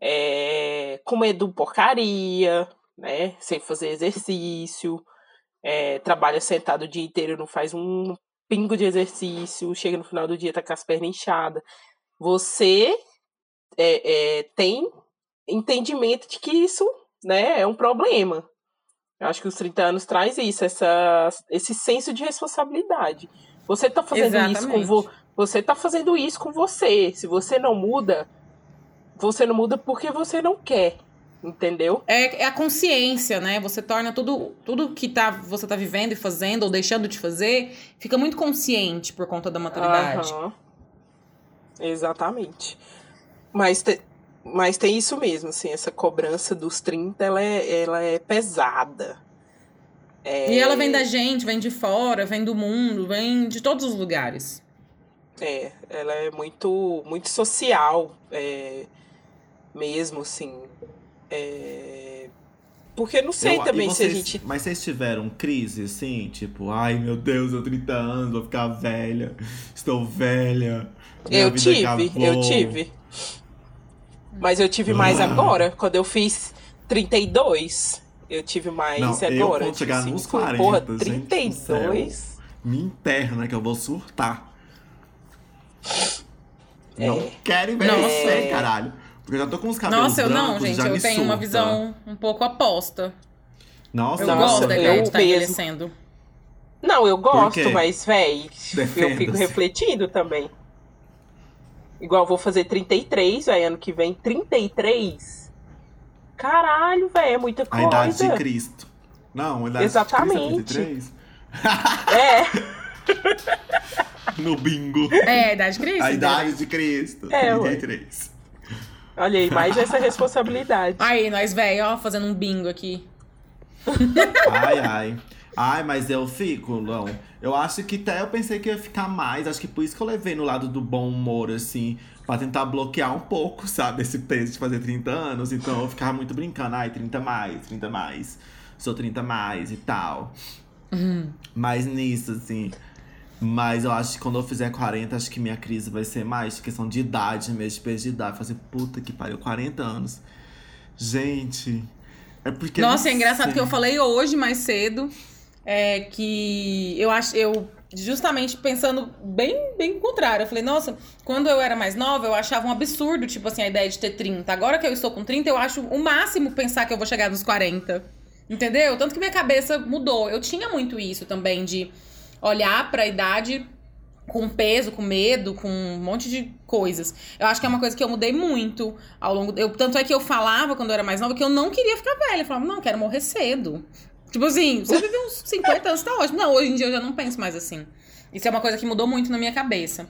é, comendo porcaria, né? Sem fazer exercício, é, trabalha sentado o dia inteiro, não faz um pingo de exercício, chega no final do dia, tá com as pernas inchadas. Você é, é, tem entendimento de que isso né, é um problema. Eu acho que os 30 anos traz isso, essa, esse senso de responsabilidade. Você tá fazendo Exatamente. isso com vo você tá fazendo isso com você. Se você não muda, você não muda porque você não quer. Entendeu? É, é a consciência, né? Você torna tudo, tudo que tá, você tá vivendo e fazendo ou deixando de fazer, fica muito consciente por conta da maturidade. Uhum. Exatamente. Mas, te, mas tem isso mesmo, assim, essa cobrança dos 30, ela é, ela é pesada. É... E ela vem da gente, vem de fora, vem do mundo, vem de todos os lugares. É, ela é muito, muito social, é, mesmo, assim. É... Porque não sei eu, também vocês, se a gente. Mas vocês tiveram crise, assim? Tipo, ai meu Deus, eu 30 anos, vou ficar velha, estou velha. eu tive, acabou. eu tive. Mas eu tive mais ah. agora, quando eu fiz 32. Eu tive mais não, agora. Eu vou chegar tipo, nos 40, porra, 32? me interna que eu vou surtar. É. Não quero envelhecer, é. caralho. Porque eu já tô com os cabelos Nossa, eu não, gente. Eu tenho surta. uma visão um pouco aposta. Nossa, eu nossa, gosto da ideia de estar tá envelhecendo. Não, eu gosto, mas, véi, eu fico refletindo também. Igual vou fazer 33, véi, ano que vem. 33? Caralho, véi, é muita coisa. A idade de Cristo. Não, a idade Exatamente. de Cristo é 33? É. no bingo. É, a idade de Cristo. A idade de Cristo. É, 33. Olha aí, mais essa responsabilidade. Aí, nós velho, ó, fazendo um bingo aqui. Ai, ai. Ai, mas eu fico, não. Eu acho que até eu pensei que ia ficar mais. Acho que por isso que eu levei no lado do bom humor, assim. Pra tentar bloquear um pouco, sabe? Esse peso de fazer 30 anos. Então eu ficava muito brincando. Ai, 30 mais, 30 mais. Sou 30 mais e tal. Uhum. Mas nisso, assim. Mas eu acho que quando eu fizer 40, acho que minha crise vai ser mais questão de idade mesmo, de peso de idade. Fazer puta que pariu, 40 anos. Gente. É porque. Nossa, é engraçado que eu falei hoje mais cedo é, que eu acho. Eu justamente pensando bem, bem contrário. Eu falei, nossa, quando eu era mais nova, eu achava um absurdo, tipo assim, a ideia de ter 30. Agora que eu estou com 30, eu acho o máximo pensar que eu vou chegar nos 40. Entendeu? Tanto que minha cabeça mudou. Eu tinha muito isso também de olhar para a idade com peso, com medo, com um monte de coisas. Eu acho que é uma coisa que eu mudei muito ao longo. Eu, tanto é que eu falava quando eu era mais nova que eu não queria ficar velha. Eu falava, não, quero morrer cedo. Tipo assim, você vive uns 50 anos, tá ótimo. Não, hoje em dia eu já não penso mais assim. Isso é uma coisa que mudou muito na minha cabeça.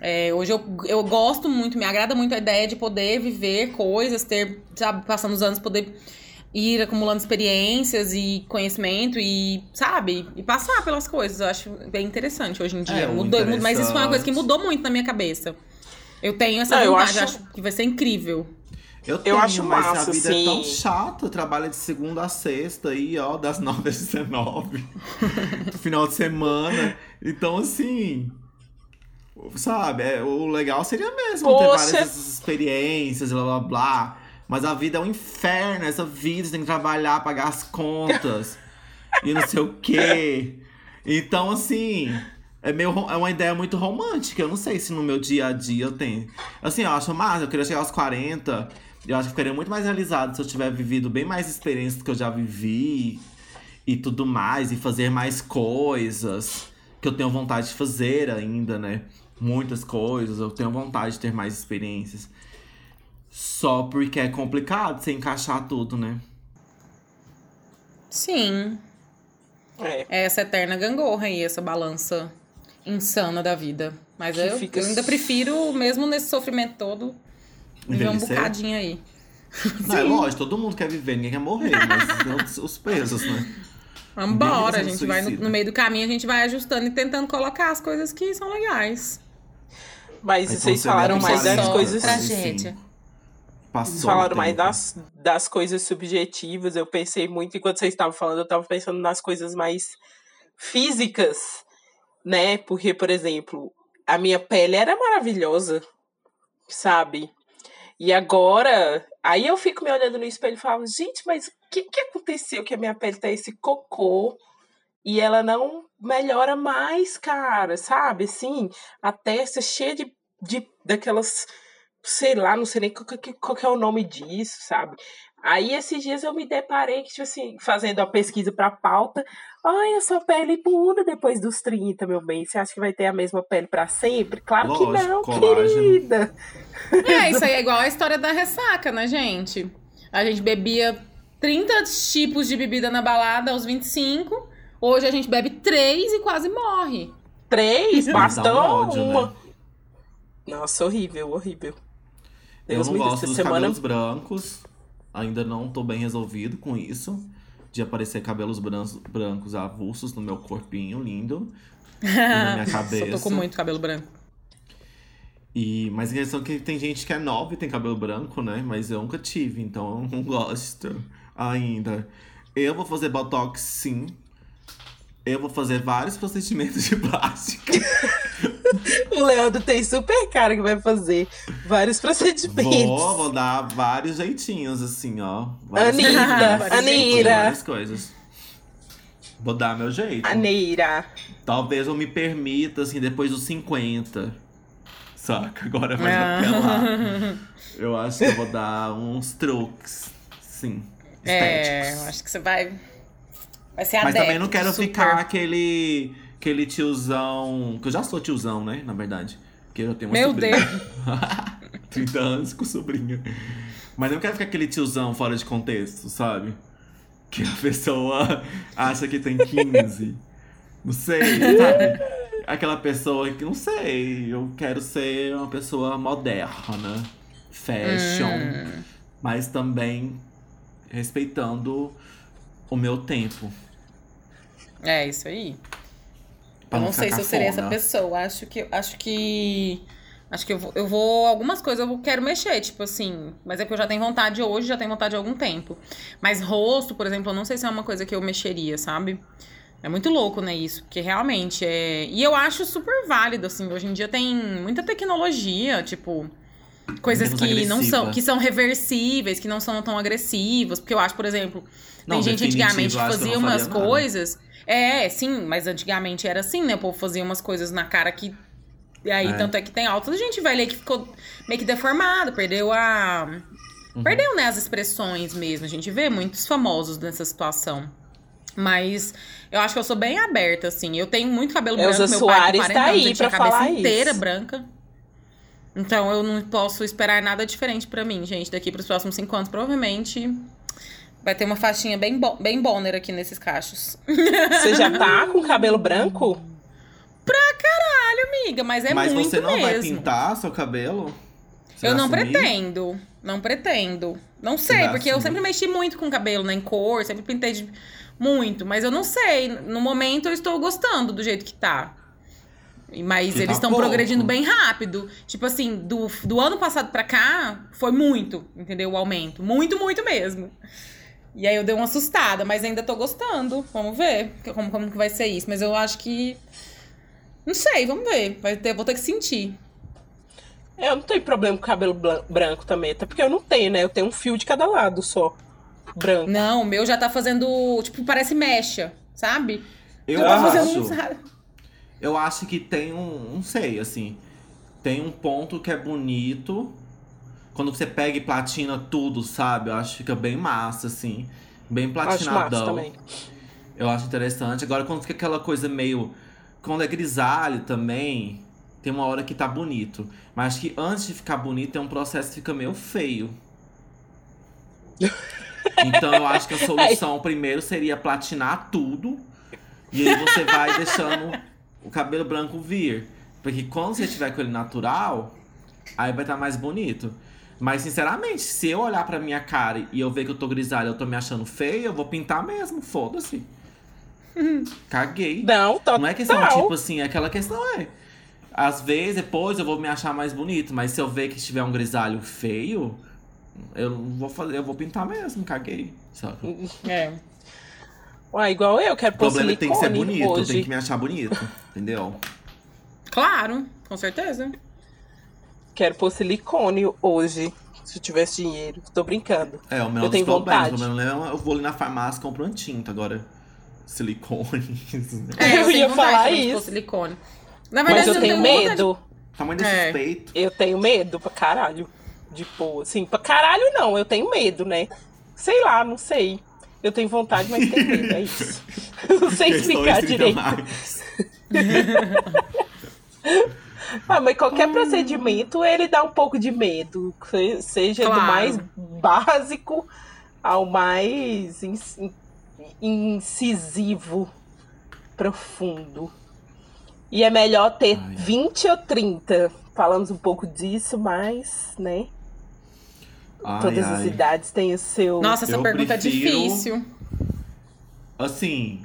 É, hoje eu, eu gosto muito, me agrada muito a ideia de poder viver coisas, ter, sabe, passando os anos, poder ir acumulando experiências e conhecimento e, sabe, e passar pelas coisas. Eu acho bem interessante hoje em dia. É, mudou, mas isso foi uma coisa que mudou muito na minha cabeça. Eu tenho essa Não, vontade, eu acho... acho... que vai ser incrível. Eu, tenho, eu acho mas massa, a vida sim. é tão chata. Trabalha de segunda a sexta aí, ó, das nove às dezenove. final de semana. Então, assim. Sabe, é, o legal seria mesmo Poxa. ter várias experiências, blá blá blá. Mas a vida é um inferno, essa vida, você tem que trabalhar, pagar as contas e não sei o quê. Então, assim, é, meio, é uma ideia muito romântica. Eu não sei se no meu dia a dia eu tenho. Assim, eu acho massa, eu queria chegar aos 40. Eu acho que ficaria muito mais realizado se eu tiver vivido bem mais experiências que eu já vivi e tudo mais, e fazer mais coisas que eu tenho vontade de fazer ainda, né? Muitas coisas, eu tenho vontade de ter mais experiências. Só porque é complicado você encaixar tudo, né? Sim. É. é essa eterna gangorra aí, essa balança insana da vida. Mas eu, fica... eu, ainda prefiro, mesmo nesse sofrimento todo, viver um bocadinho aí. Não, é lógico, todo mundo quer viver, ninguém quer morrer, mas os pesos, né? Vambora, a gente vai no, no, meio do caminho, a gente vai ajustando e tentando colocar as coisas que são legais. Mas vocês falaram mais das coisas. Tragédia. Passou falaram mais das, das coisas subjetivas. Eu pensei muito, enquanto vocês estavam falando, eu estava pensando nas coisas mais físicas, né? Porque, por exemplo, a minha pele era maravilhosa. sabe? E agora, aí eu fico me olhando no espelho e falo, gente, mas o que, que aconteceu que a minha pele tá esse cocô e ela não melhora mais, cara, sabe? Assim, a testa cheia de, de daquelas, sei lá, não sei nem qual, qual, qual é o nome disso, sabe? Aí esses dias eu me deparei que, tipo assim, fazendo a pesquisa pra pauta, ai, a sua pele muda depois dos 30, meu bem. Você acha que vai ter a mesma pele para sempre? Claro Lógico, que não, colágeno. querida. É, isso aí é igual a história da ressaca, né, gente? A gente bebia 30 tipos de bebida na balada aos 25. Hoje a gente bebe três e quase morre. Três? Bastou uma. Né? Nossa, horrível, horrível. Deus eu não gosto dos semana... cabelos brancos. Ainda não tô bem resolvido com isso. De aparecer cabelos brancos, brancos avulsos no meu corpinho lindo. na minha cabeça. Só tô com muito cabelo branco. E, mas a questão é que tem gente que é nova e tem cabelo branco, né? Mas eu nunca tive, então eu não gosto ainda. Eu vou fazer botox sim. Eu vou fazer vários procedimentos de plástica. O Leandro tem super cara que vai fazer vários procedimentos. Vou, vou dar vários jeitinhos, assim, ó. Anitta, Anira. Várias coisas. Vou dar meu jeito. Aneira. Talvez eu me permita, assim, depois dos 50. Saca? Agora vai ah. apelar. Eu acho que eu vou dar uns truques, sim. É, eu acho que você vai. Vai ser Mas também não quero super. ficar aquele aquele tiozão. Que eu já sou tiozão, né? Na verdade. Porque eu tenho uma Meu sobrinha. Deus! 30 anos com sobrinha. Mas não quero ficar aquele tiozão fora de contexto, sabe? Que a pessoa acha que tem 15. não sei, sabe? Aquela pessoa que, não sei, eu quero ser uma pessoa moderna, fashion, hum. mas também respeitando o meu tempo. É, isso aí. Eu não sei se eu seria essa pessoa. Acho que. Acho que. Acho que eu vou, eu vou. Algumas coisas eu quero mexer, tipo assim. Mas é porque eu já tenho vontade hoje, já tenho vontade há algum tempo. Mas rosto, por exemplo, eu não sei se é uma coisa que eu mexeria, sabe? É muito louco, né, isso? Porque realmente é. E eu acho super válido, assim. Hoje em dia tem muita tecnologia, tipo. Coisas que agressiva. não são. Que são reversíveis, que não são tão agressivas. Porque eu acho, por exemplo, tem não, gente antigamente que fazia umas coisas. Nada é, sim, mas antigamente era assim, né? O povo fazia umas coisas na cara que. E aí, é. tanto é que tem alta gente velha que ficou meio que deformado, perdeu a. Uhum. Perdeu, né, as expressões mesmo. A gente vê muitos famosos nessa situação. Mas eu acho que eu sou bem aberta, assim. Eu tenho muito cabelo Elza branco. Meu Soares pai, com 40 tá anos, aí pra a cabeça inteira isso. branca. Então eu não posso esperar nada diferente para mim, gente. Daqui para os próximos cinco anos, provavelmente Vai ter uma faixinha bem, bo bem boner aqui nesses cachos. Você já tá com cabelo branco? Pra caralho, amiga, mas é mas muito mesmo. Mas você não vai pintar seu cabelo? Você eu não assumir? pretendo. Não pretendo. Não sei, porque assumir? eu sempre mexi muito com cabelo, né? Em cor, sempre pintei de... muito. Mas eu não sei. No momento eu estou gostando do jeito que tá. Mas que eles estão tá progredindo bem rápido. Tipo assim, do, do ano passado pra cá, foi muito, entendeu? O aumento. Muito, muito mesmo. E aí eu dei uma assustada, mas ainda tô gostando. Vamos ver como, como que vai ser isso. Mas eu acho que. Não sei, vamos ver. Vai ter, vou ter que sentir. É, eu não tenho problema com cabelo branco também, até porque eu não tenho, né? Eu tenho um fio de cada lado só. Branco. Não, o meu já tá fazendo. Tipo, parece mecha, sabe? Eu tá acho. Fazendo... Eu acho que tem um. Não sei, assim. Tem um ponto que é bonito quando você pega e platina tudo, sabe? Eu acho que fica bem massa, assim. Bem platinadão. Acho Eu acho interessante. Agora, quando fica aquela coisa meio. Quando é grisalho também, tem uma hora que tá bonito. Mas acho que antes de ficar bonito, tem um processo que fica meio feio. Então eu acho que a solução primeiro seria platinar tudo. E aí você vai deixando o cabelo branco vir. Porque quando você tiver com ele natural, aí vai estar tá mais bonito. Mas, sinceramente, se eu olhar pra minha cara e eu ver que eu tô grisalha eu tô me achando feia, eu vou pintar mesmo, foda-se. Caguei. Não, total. Não é questão, tipo assim, é aquela questão é. Às vezes, depois eu vou me achar mais bonito, mas se eu ver que estiver um grisalho feio, eu vou fazer, eu vou pintar mesmo, caguei. Sabe? É. Ué, igual eu, quero pôr O problema é que tem que ser bonito, hoje. tem que me achar bonito, entendeu? Claro, com certeza quero pôr silicone hoje. Se eu tivesse dinheiro. Tô brincando. É, o menor Eu dos tenho vontade. O meu é eu vou ali na farmácia e compro uma tinta. Agora, silicone. É, Eu tenho ia falar de isso. silicone. Na Mas verdade, eu tenho vontade- medo. Tamanho desses É. peitos. Eu tenho medo pra caralho de pôr. Assim, pra caralho não, eu tenho medo, né? Sei lá, não sei. Eu tenho vontade, mas tenho medo, é isso. não sei explicar direito. Ah, mas qualquer procedimento, ele dá um pouco de medo. Se- Seja do Claro. mais básico ao mais incisivo, profundo. E é melhor ter Ai. 20 ou 30. Falamos um pouco disso, mas, né? Ai, Todas as ai. idades têm o seu. Nossa, essa Eu pergunta prefiro- é difícil. Assim.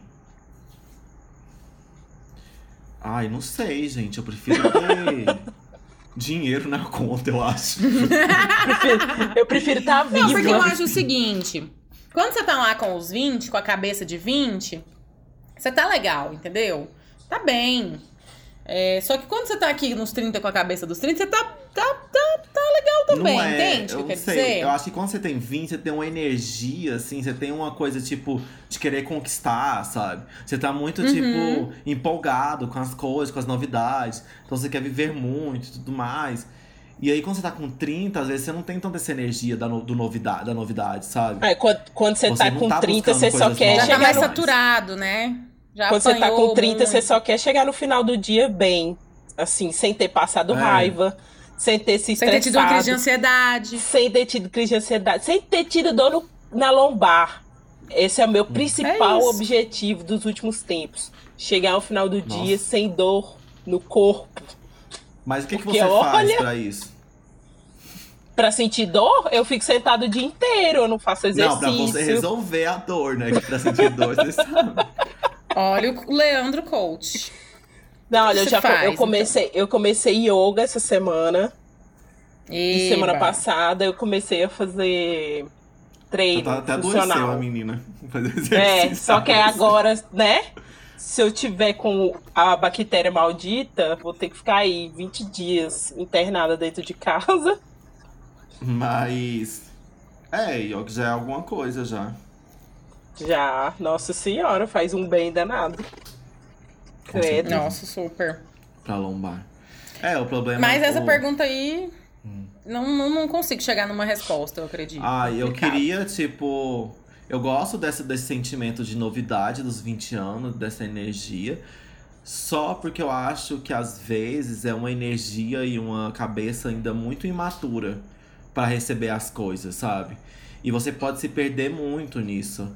Ai, não sei, gente. Eu prefiro ter dinheiro na conta, eu acho. Eu prefiro estar Não, viva. porque eu acho o seguinte: quando você tá lá com os 20, com a cabeça de 20, você tá legal, entendeu? Tá bem. É, só que quando você tá aqui nos 30 com a cabeça dos 30, você tá, tá, tá, tá legal também, não é, entende eu que sei. dizer? Eu acho que quando você tem 20, você tem uma energia, assim, você tem uma coisa, tipo, de querer conquistar, sabe? Você tá muito, Uhum. tipo, empolgado com as coisas, com as novidades. Então você quer viver muito e tudo mais. E aí, quando você tá com 30, às vezes você não tem tanta essa energia da, no- do novidade, da novidade, sabe? Aí, quando, quando você, Você tá com tá 30, você só quer novas. Já tá chegar mais saturado, né? Já Quando você tá com 30, você muito. só quer chegar no final do dia bem. Assim, sem ter passado É. raiva, sem ter se Sem ter tido uma crise de estressado, ansiedade. sem ter tido crise de ansiedade, sem ter tido dor no- na lombar. Esse é o meu principal É objetivo dos últimos tempos. Chegar ao final do Nossa. dia sem dor no corpo. Mas o que, que você faz olha- pra isso? Pra sentir dor, eu fico sentado o dia inteiro, eu não faço exercício. Não, pra você resolver a dor, né? Que pra sentir dor, você sabe. Olha o Leandro Coach. Não, olha, eu já faz, eu comecei, eu comecei yoga essa semana. E semana passada eu comecei a fazer treino Tá, até adoeceu a funcional. menina. Fazer É, só que sabe? agora, né? Se eu tiver com a bactéria maldita, vou ter que ficar aí 20 dias internada dentro de casa. Mas. É, yoga já é alguma coisa já. Já, nossa senhora, faz um bem danado. Credo. Nossa, super. Pra lombar. É, o problema Mas é essa o- pergunta aí, Hum. não, não, não consigo chegar numa resposta, eu acredito. Ah, eu Complicado. queria, tipo. Eu gosto desse, desse sentimento de novidade dos 20 anos, dessa energia. Só porque eu acho que às vezes é uma energia e uma cabeça ainda muito imatura para receber as coisas, sabe? E você pode se perder muito nisso.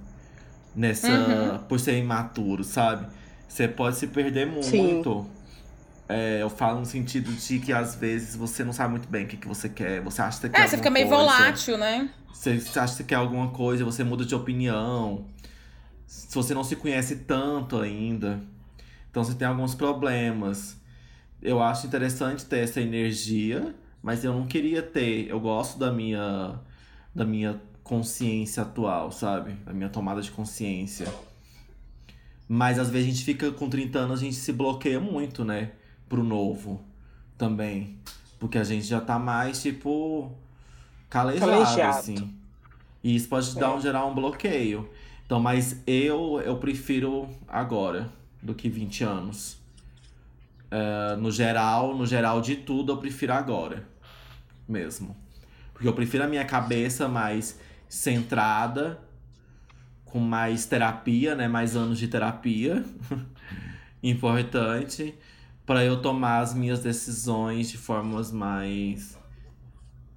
Nessa. Uhum. Por ser imaturo, sabe? Você pode se perder Sim. muito. É, eu falo no sentido de que às vezes você não sabe muito bem o que, que você quer. Você acha que você quer É, você fica meio coisa. volátil, né? Você você acha que você quer alguma coisa, você muda de opinião. Se você não se conhece tanto ainda. Então você tem alguns problemas. Eu acho interessante ter essa energia, mas eu não queria ter. Eu gosto da minha da minha consciência atual, sabe? Da minha tomada de consciência. Mas às vezes a gente fica com 30 anos, a gente se bloqueia muito, né? Pro novo também. Porque a gente já tá mais, tipo, calejado, Calejado. assim. E isso pode dar um, gerar um bloqueio. Então, mas eu, eu prefiro agora do que 20 anos. É, no geral, no geral de tudo, eu prefiro agora. Mesmo. Porque eu prefiro a minha cabeça mais centrada, com mais terapia, né? Mais anos de terapia. Importante. para eu tomar as minhas decisões de formas mais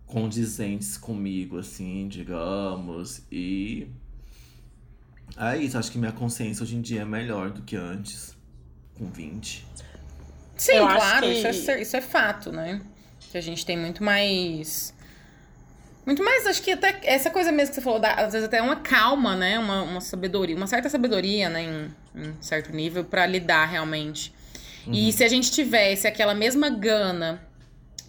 condizentes comigo, assim, digamos. E é isso, acho que minha consciência hoje em dia é melhor do que antes, com 20. Sim, Eu claro, que- isso, é, isso é fato, né? Que a gente tem muito mais. Muito mais, acho que até essa coisa mesmo que você falou, da- às vezes até uma calma, né? Uma, uma sabedoria, uma certa sabedoria, né? Em, em certo nível, pra lidar realmente. E se a gente tivesse aquela mesma gana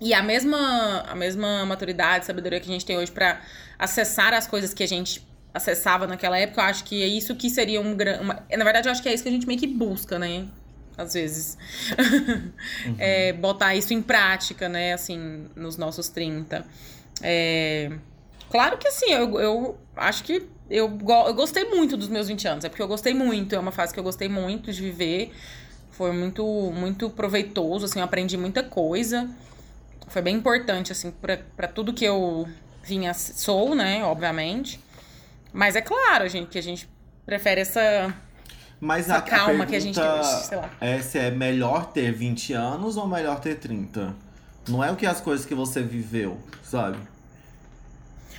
e a mesma, a mesma maturidade, sabedoria que a gente tem hoje pra acessar as coisas que a gente acessava naquela época, eu acho que é isso que seria um grande. Na verdade, eu acho que é isso que a gente meio que busca, né? às vezes. uhum. é, botar isso em prática, né, assim, nos nossos 30. É, claro que assim, eu, eu acho que eu, eu gostei muito dos meus 20 anos, é porque eu gostei muito, é uma fase que eu gostei muito de viver. Foi muito, muito proveitoso, assim, eu aprendi muita coisa. Foi bem importante, assim, para tudo que eu vinha, sou, né, obviamente. Mas é claro, gente, que a gente prefere essa, Mas essa a, calma a que a gente sei lá. É se é melhor ter 20 anos ou melhor ter 30? Não é o que as coisas que você viveu, sabe?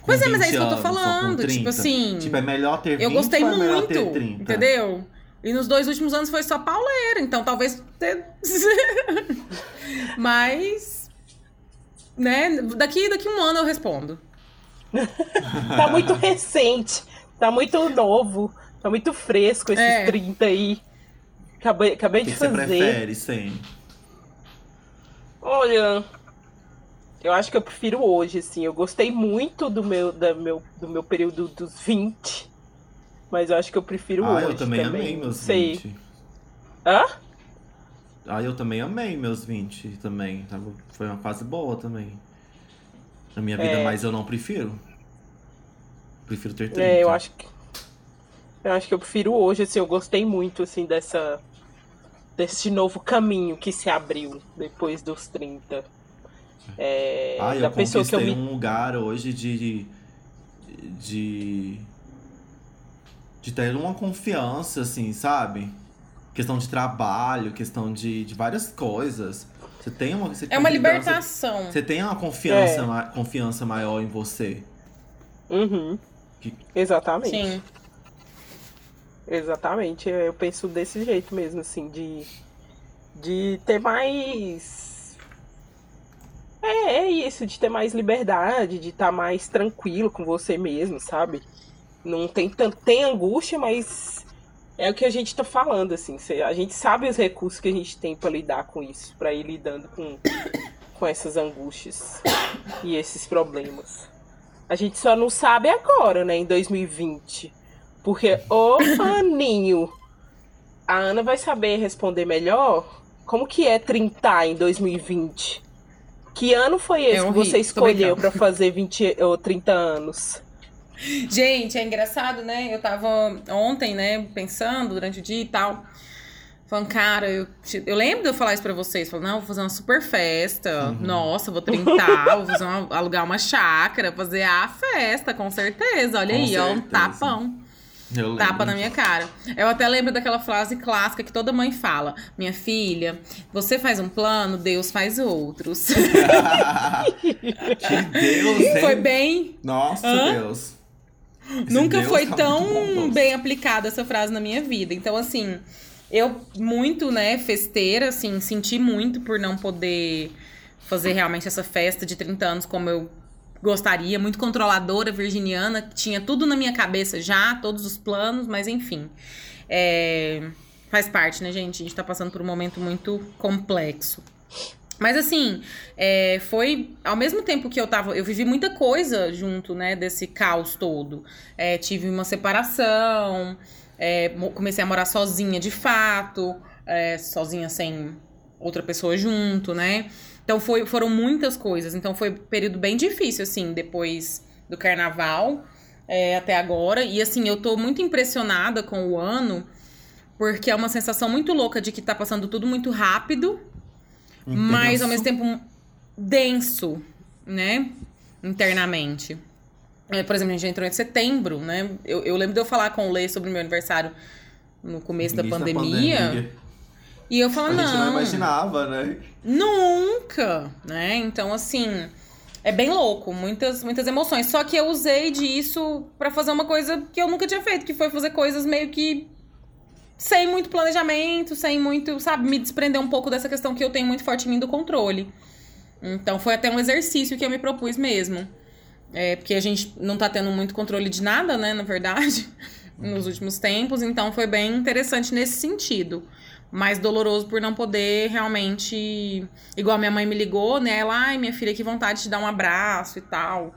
Com pois é, mas é isso que eu tô falando. Tipo assim. Tipo, é melhor ter 20 Eu gostei ou é muito. ter 30? Entendeu? E nos dois últimos anos foi só pauleira, então talvez. mas. Né? Daqui, daqui um ano eu respondo. tá muito recente, tá muito novo, tá muito fresco esses é. 30 aí. Acabei, acabei de que fazer. Você prefere, sim. Olha, eu acho que eu prefiro hoje, assim. Eu gostei muito do meu, da meu, do meu período dos 20. Mas eu acho que eu prefiro ah, hoje. Ah, eu também, também, amei meus Sei. 20. Hã? Ah, eu também amei meus 20 também. Foi uma fase boa também. Na minha vida, é... mas eu não prefiro. Prefiro ter 30. É, eu acho que. Eu acho que eu prefiro hoje, assim, eu gostei muito, assim, dessa. Desse novo caminho que se abriu depois dos 30. É, ah, eu da pessoa que eu me... um lugar hoje de. de. de ter uma confiança, assim, sabe? Questão de trabalho, questão de, de várias coisas. Você tem uma. Você é uma libertação. Você tem uma confiança, é. ma, confiança maior em você. Uhum. Que... Exatamente. Sim. Exatamente. Eu penso desse jeito mesmo, assim, de. De ter mais. É, é isso, de ter mais liberdade, de estar tá mais tranquilo com você mesmo, sabe? Não tem tanto. Tem angústia, mas é o que a gente tá falando, assim. A gente sabe os recursos que a gente tem para lidar com isso, para ir lidando com, com essas angústias e esses problemas. A gente só não sabe agora, né, em 2020. Porque, ô Aninho, a Ana vai saber responder melhor como que é 30 em 2020. Que ano foi esse é que você escolheu para fazer 20 ou 30 anos? Gente, é engraçado, né? Eu tava ontem, né, pensando durante o dia e tal. Falando, cara, eu, eu lembro de eu falar isso pra vocês. Falando, não, vou fazer uma super festa. Uhum. Nossa, vou trintar, vou fazer uma, alugar uma chácara, fazer a festa, com certeza. Olha com aí, certeza. ó, um tapão. Eu Tapa na minha cara. Eu até lembro daquela frase clássica que toda mãe fala: Minha filha, você faz um plano, Deus faz outros. que Deus, hein? Foi bem. Nossa, Hã? Deus. Esse Nunca Deus foi tá tão bem aplicada essa frase na minha vida. Então, assim, eu muito, né, festeira, assim, senti muito por não poder fazer realmente essa festa de 30 anos como eu gostaria, muito controladora, virginiana, tinha tudo na minha cabeça já, todos os planos, mas enfim. É, faz parte, né, gente? A gente tá passando por um momento muito complexo. Mas assim, é, foi ao mesmo tempo que eu tava. Eu vivi muita coisa junto, né, desse caos todo. É, tive uma separação, é, comecei a morar sozinha de fato, é, sozinha sem outra pessoa junto, né? Então foi, foram muitas coisas. Então foi um período bem difícil, assim, depois do carnaval é, até agora. E assim, eu tô muito impressionada com o ano, porque é uma sensação muito louca de que tá passando tudo muito rápido mas ao mesmo tempo denso, né? Internamente. É, por exemplo, a gente entrou em setembro, né? Eu, eu lembro de eu falar com o Lê sobre o meu aniversário no começo da pandemia, da pandemia. E eu falo, não. A gente não imaginava, né? Nunca, né? Então, assim, é bem louco, muitas, muitas emoções. Só que eu usei disso para fazer uma coisa que eu nunca tinha feito, que foi fazer coisas meio que sem muito planejamento, sem muito, sabe, me desprender um pouco dessa questão que eu tenho muito forte em mim do controle. Então foi até um exercício que eu me propus mesmo. É, porque a gente não tá tendo muito controle de nada, né, na verdade, nos últimos tempos, então foi bem interessante nesse sentido. Mas doloroso por não poder realmente. Igual minha mãe me ligou, né? Ela, ai, minha filha, que vontade de dar um abraço e tal.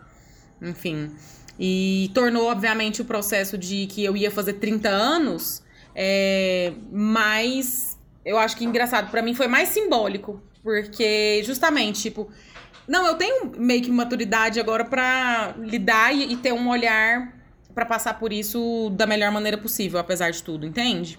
Enfim. E tornou, obviamente, o processo de que eu ia fazer 30 anos é, mais eu acho que engraçado, para mim foi mais simbólico, porque justamente, tipo, não, eu tenho meio que maturidade agora para lidar e, e, ter um olhar para passar por isso da melhor maneira possível, apesar de tudo, entende?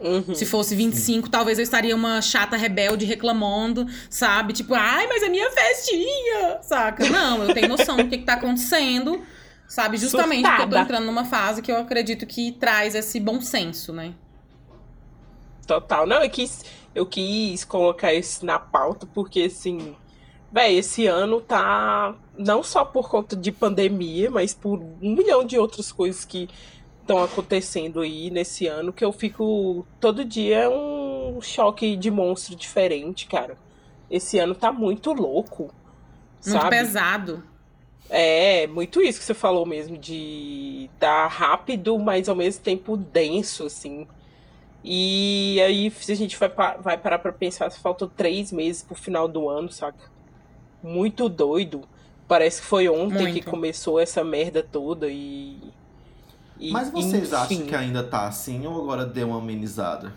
Uhum. Se fosse 25, Sim. talvez eu estaria uma chata rebelde reclamando, sabe? Tipo, ai, mas é minha festinha, saca? Não, eu tenho noção do que, que tá acontecendo, sabe? Justamente Surtada. porque eu tô entrando numa fase que eu acredito que traz esse bom senso, né? Total. Não, eu quis, eu quis colocar isso na pauta porque, assim, Véi, esse ano tá não só por conta de pandemia, mas por um milhão de outras coisas que estão acontecendo aí nesse ano que eu fico todo dia é um choque de monstro diferente, cara. Esse ano tá muito louco. Muito sabe? pesado. É, muito isso que você falou mesmo, de tá rápido, mas ao mesmo tempo denso, assim. E aí, se a gente vai, vai parar pra pensar, faltam três meses pro final do ano, saca? muito doido. Parece que foi ontem muito. que começou essa merda toda e. e Mas vocês enfim. acham que ainda tá assim ou agora deu uma amenizada?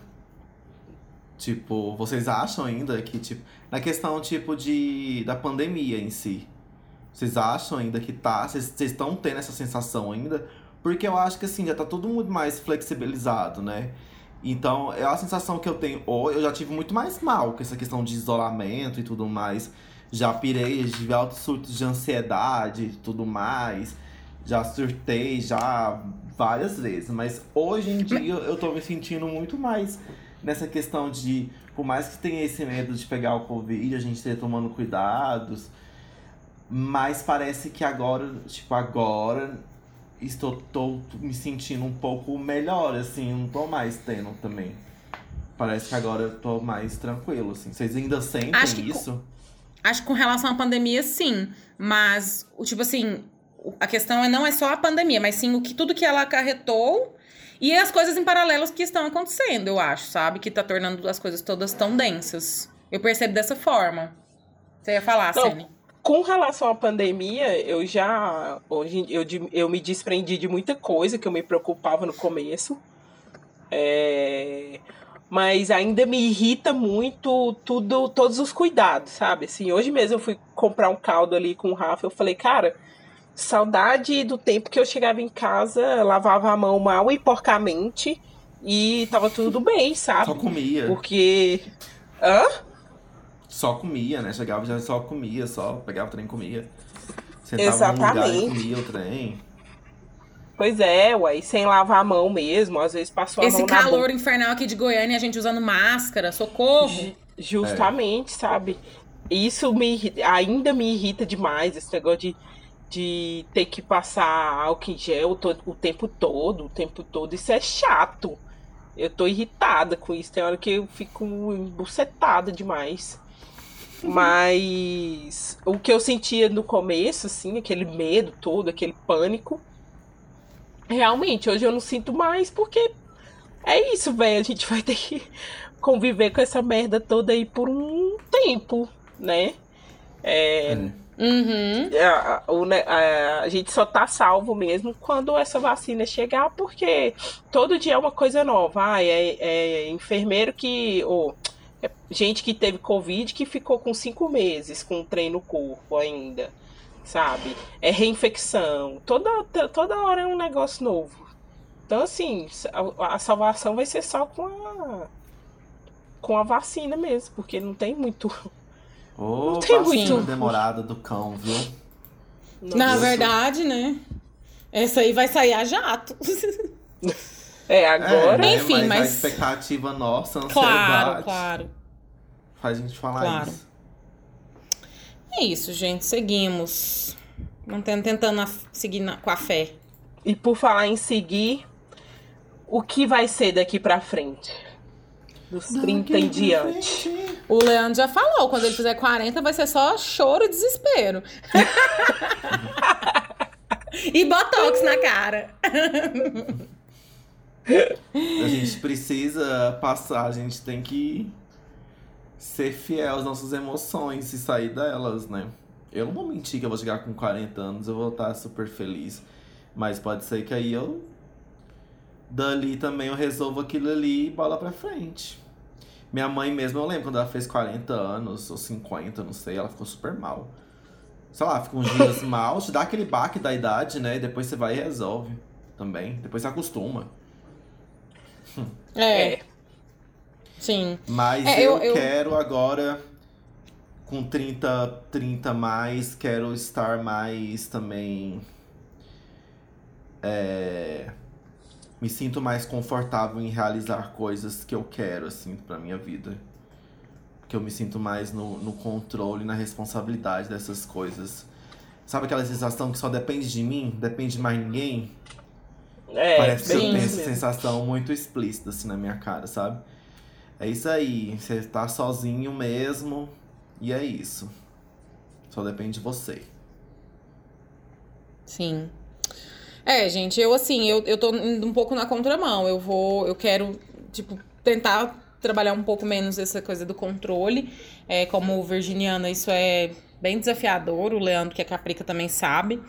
Tipo, vocês acham ainda que, tipo, na questão, tipo, de. da pandemia em si. Vocês acham ainda que tá? Vocês estão tendo essa sensação ainda? Porque eu acho que assim, já tá tudo muito mais flexibilizado, né? Então, é a sensação que eu tenho. Ou eu já tive muito mais mal com essa questão de isolamento e tudo mais. Já pirei, tive altos surtos de ansiedade e tudo mais. Já surtei já várias vezes. Mas hoje em dia eu tô me sentindo muito mais nessa questão de, por mais que tenha esse medo de pegar o Covid, a gente esteja tomando cuidados. Mas parece que agora, tipo, agora estou tô me sentindo um pouco melhor, assim, não tô mais tendo também. Parece que agora eu tô mais tranquilo, assim. Vocês ainda sentem isso? Acho que com relação à pandemia, sim. Mas, o tipo assim, a questão é não é só a pandemia, mas sim o que tudo que ela acarretou e as coisas em paralelos que estão acontecendo, eu acho, sabe? Que tá tornando as coisas todas tão densas. Eu percebo dessa forma. Você ia falar, Sene? Com relação à pandemia, eu já. Hoje eu, eu me desprendi de muita coisa que eu me preocupava no começo. É mas ainda me irrita muito tudo, todos os cuidados, sabe? Assim, hoje mesmo eu fui comprar um caldo ali com o Rafa, eu falei, cara, saudade do tempo que eu chegava em casa, lavava a mão mal e porcamente e tava tudo bem, sabe? Só comia. Porque. Hã? Só comia, né? Chegava já só comia, só pegava o trem e comia. Sentava Exatamente. num lugar e comia o trem. Pois é, ué, sem lavar a mão mesmo, às vezes passou a Esse mão Esse calor infernal aqui de Goiânia, a gente usando máscara, socorro. Justamente, é. sabe? Isso me ainda me irrita demais, esse negócio de, de ter que passar álcool em gel todo, o tempo todo, o tempo todo. Isso é chato. Eu tô irritada com isso. Tem hora que eu fico embucetada demais. Mas o que eu sentia no começo, assim, aquele medo todo, aquele pânico, realmente, hoje eu não sinto mais, porque é isso, velho. A gente vai ter que conviver com essa merda toda aí por um tempo, né? É. Uhum. A, a, a, gente só tá salvo mesmo quando essa vacina chegar, porque todo dia é uma coisa nova. Ah, é, é enfermeiro que. Ou, é gente que teve Covid que ficou com cinco meses com o trem no corpo ainda sabe? É reinfecção. Toda, toda hora é um negócio novo. Então, assim, a, a salvação vai ser só com a, com a vacina mesmo, porque não tem muito. Ô, não tem muito. demorada do cão, viu? Na verdade, né? Essa aí vai sair a jato. É, agora. É, né? Enfim, mas, mas, a expectativa nossa, a ansiedade. Claro, claro. Faz a gente falar claro. isso. É isso, gente. Seguimos. Mantendo, tentando seguir na, com a fé. E por falar em seguir, o que vai ser daqui pra frente? Dos 30 em diante. O Leandro já falou, quando ele fizer 40 vai ser só choro e desespero. e botox na cara. A gente precisa passar, a gente tem que ser fiel às nossas emoções e sair delas, né? Eu não vou mentir que eu vou chegar com 40 anos, eu vou estar super feliz. Mas pode ser que aí eu. Dali também eu resolvo aquilo ali e bola pra frente. Minha mãe mesmo, eu lembro quando ela fez 40 anos, ou 50, não sei, ela ficou super mal. Sei lá, fica uns dias mal, te dá aquele baque da idade, né? E depois você vai e resolve também. Depois você acostuma. É. Sim. Mas É, eu, eu- eu- quero agora, com 30, 30 mais, quero estar mais também. é, me sinto mais confortável em realizar coisas que eu quero, assim, pra minha vida. Que eu me sinto mais no, no controle, na responsabilidade dessas coisas. Sabe aquela sensação que só depende de mim? Depende de mais ninguém? É, Parece que eu tenho essa sensação muito explícita assim na minha cara, sabe? É isso aí, você tá sozinho mesmo e é isso. Só depende de você. Sim. É, gente, eu assim, eu, eu tô indo um pouco na contramão. Eu vou, eu quero, tipo, tentar trabalhar um pouco menos essa coisa do controle. É, como virginiana, isso é bem desafiador. O Leandro, que é caprica, também sabe.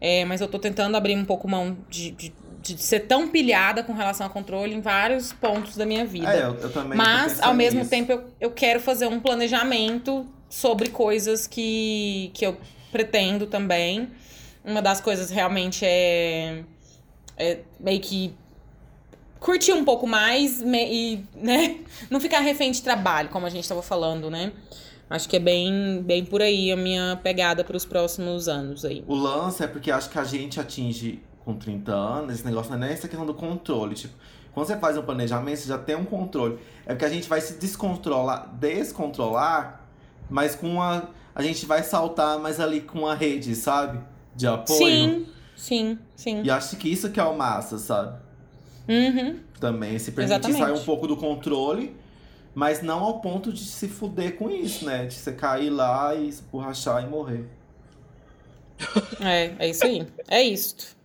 É, mas eu tô tentando abrir um pouco mão de, de, de ser tão pilhada com relação ao controle em vários pontos da minha vida. É, eu, eu também. Mas, ao mesmo nisso. tempo, eu, eu quero fazer um planejamento sobre coisas que, que eu pretendo também. Uma das coisas realmente é, é meio que curtir um pouco mais e, né, não ficar refém de trabalho, como a gente estava falando, né? Acho que é bem, bem por aí a minha pegada para os próximos anos aí. O lance é porque acho que a gente atinge com 30 anos, esse negócio não é essa questão do controle. Tipo, quando você faz um planejamento, você já tem um controle. É porque a gente vai se descontrolar, descontrolar, mas com a. A gente vai saltar mais ali com a rede, sabe? De apoio. Sim, sim, sim. E acho que isso que é o massa, sabe? Uhum. Também. Se permitir Exatamente. sair um pouco do controle, mas não ao ponto de se fuder com isso, né? De você cair lá e se borrachar e morrer. É, é isso aí. É isso.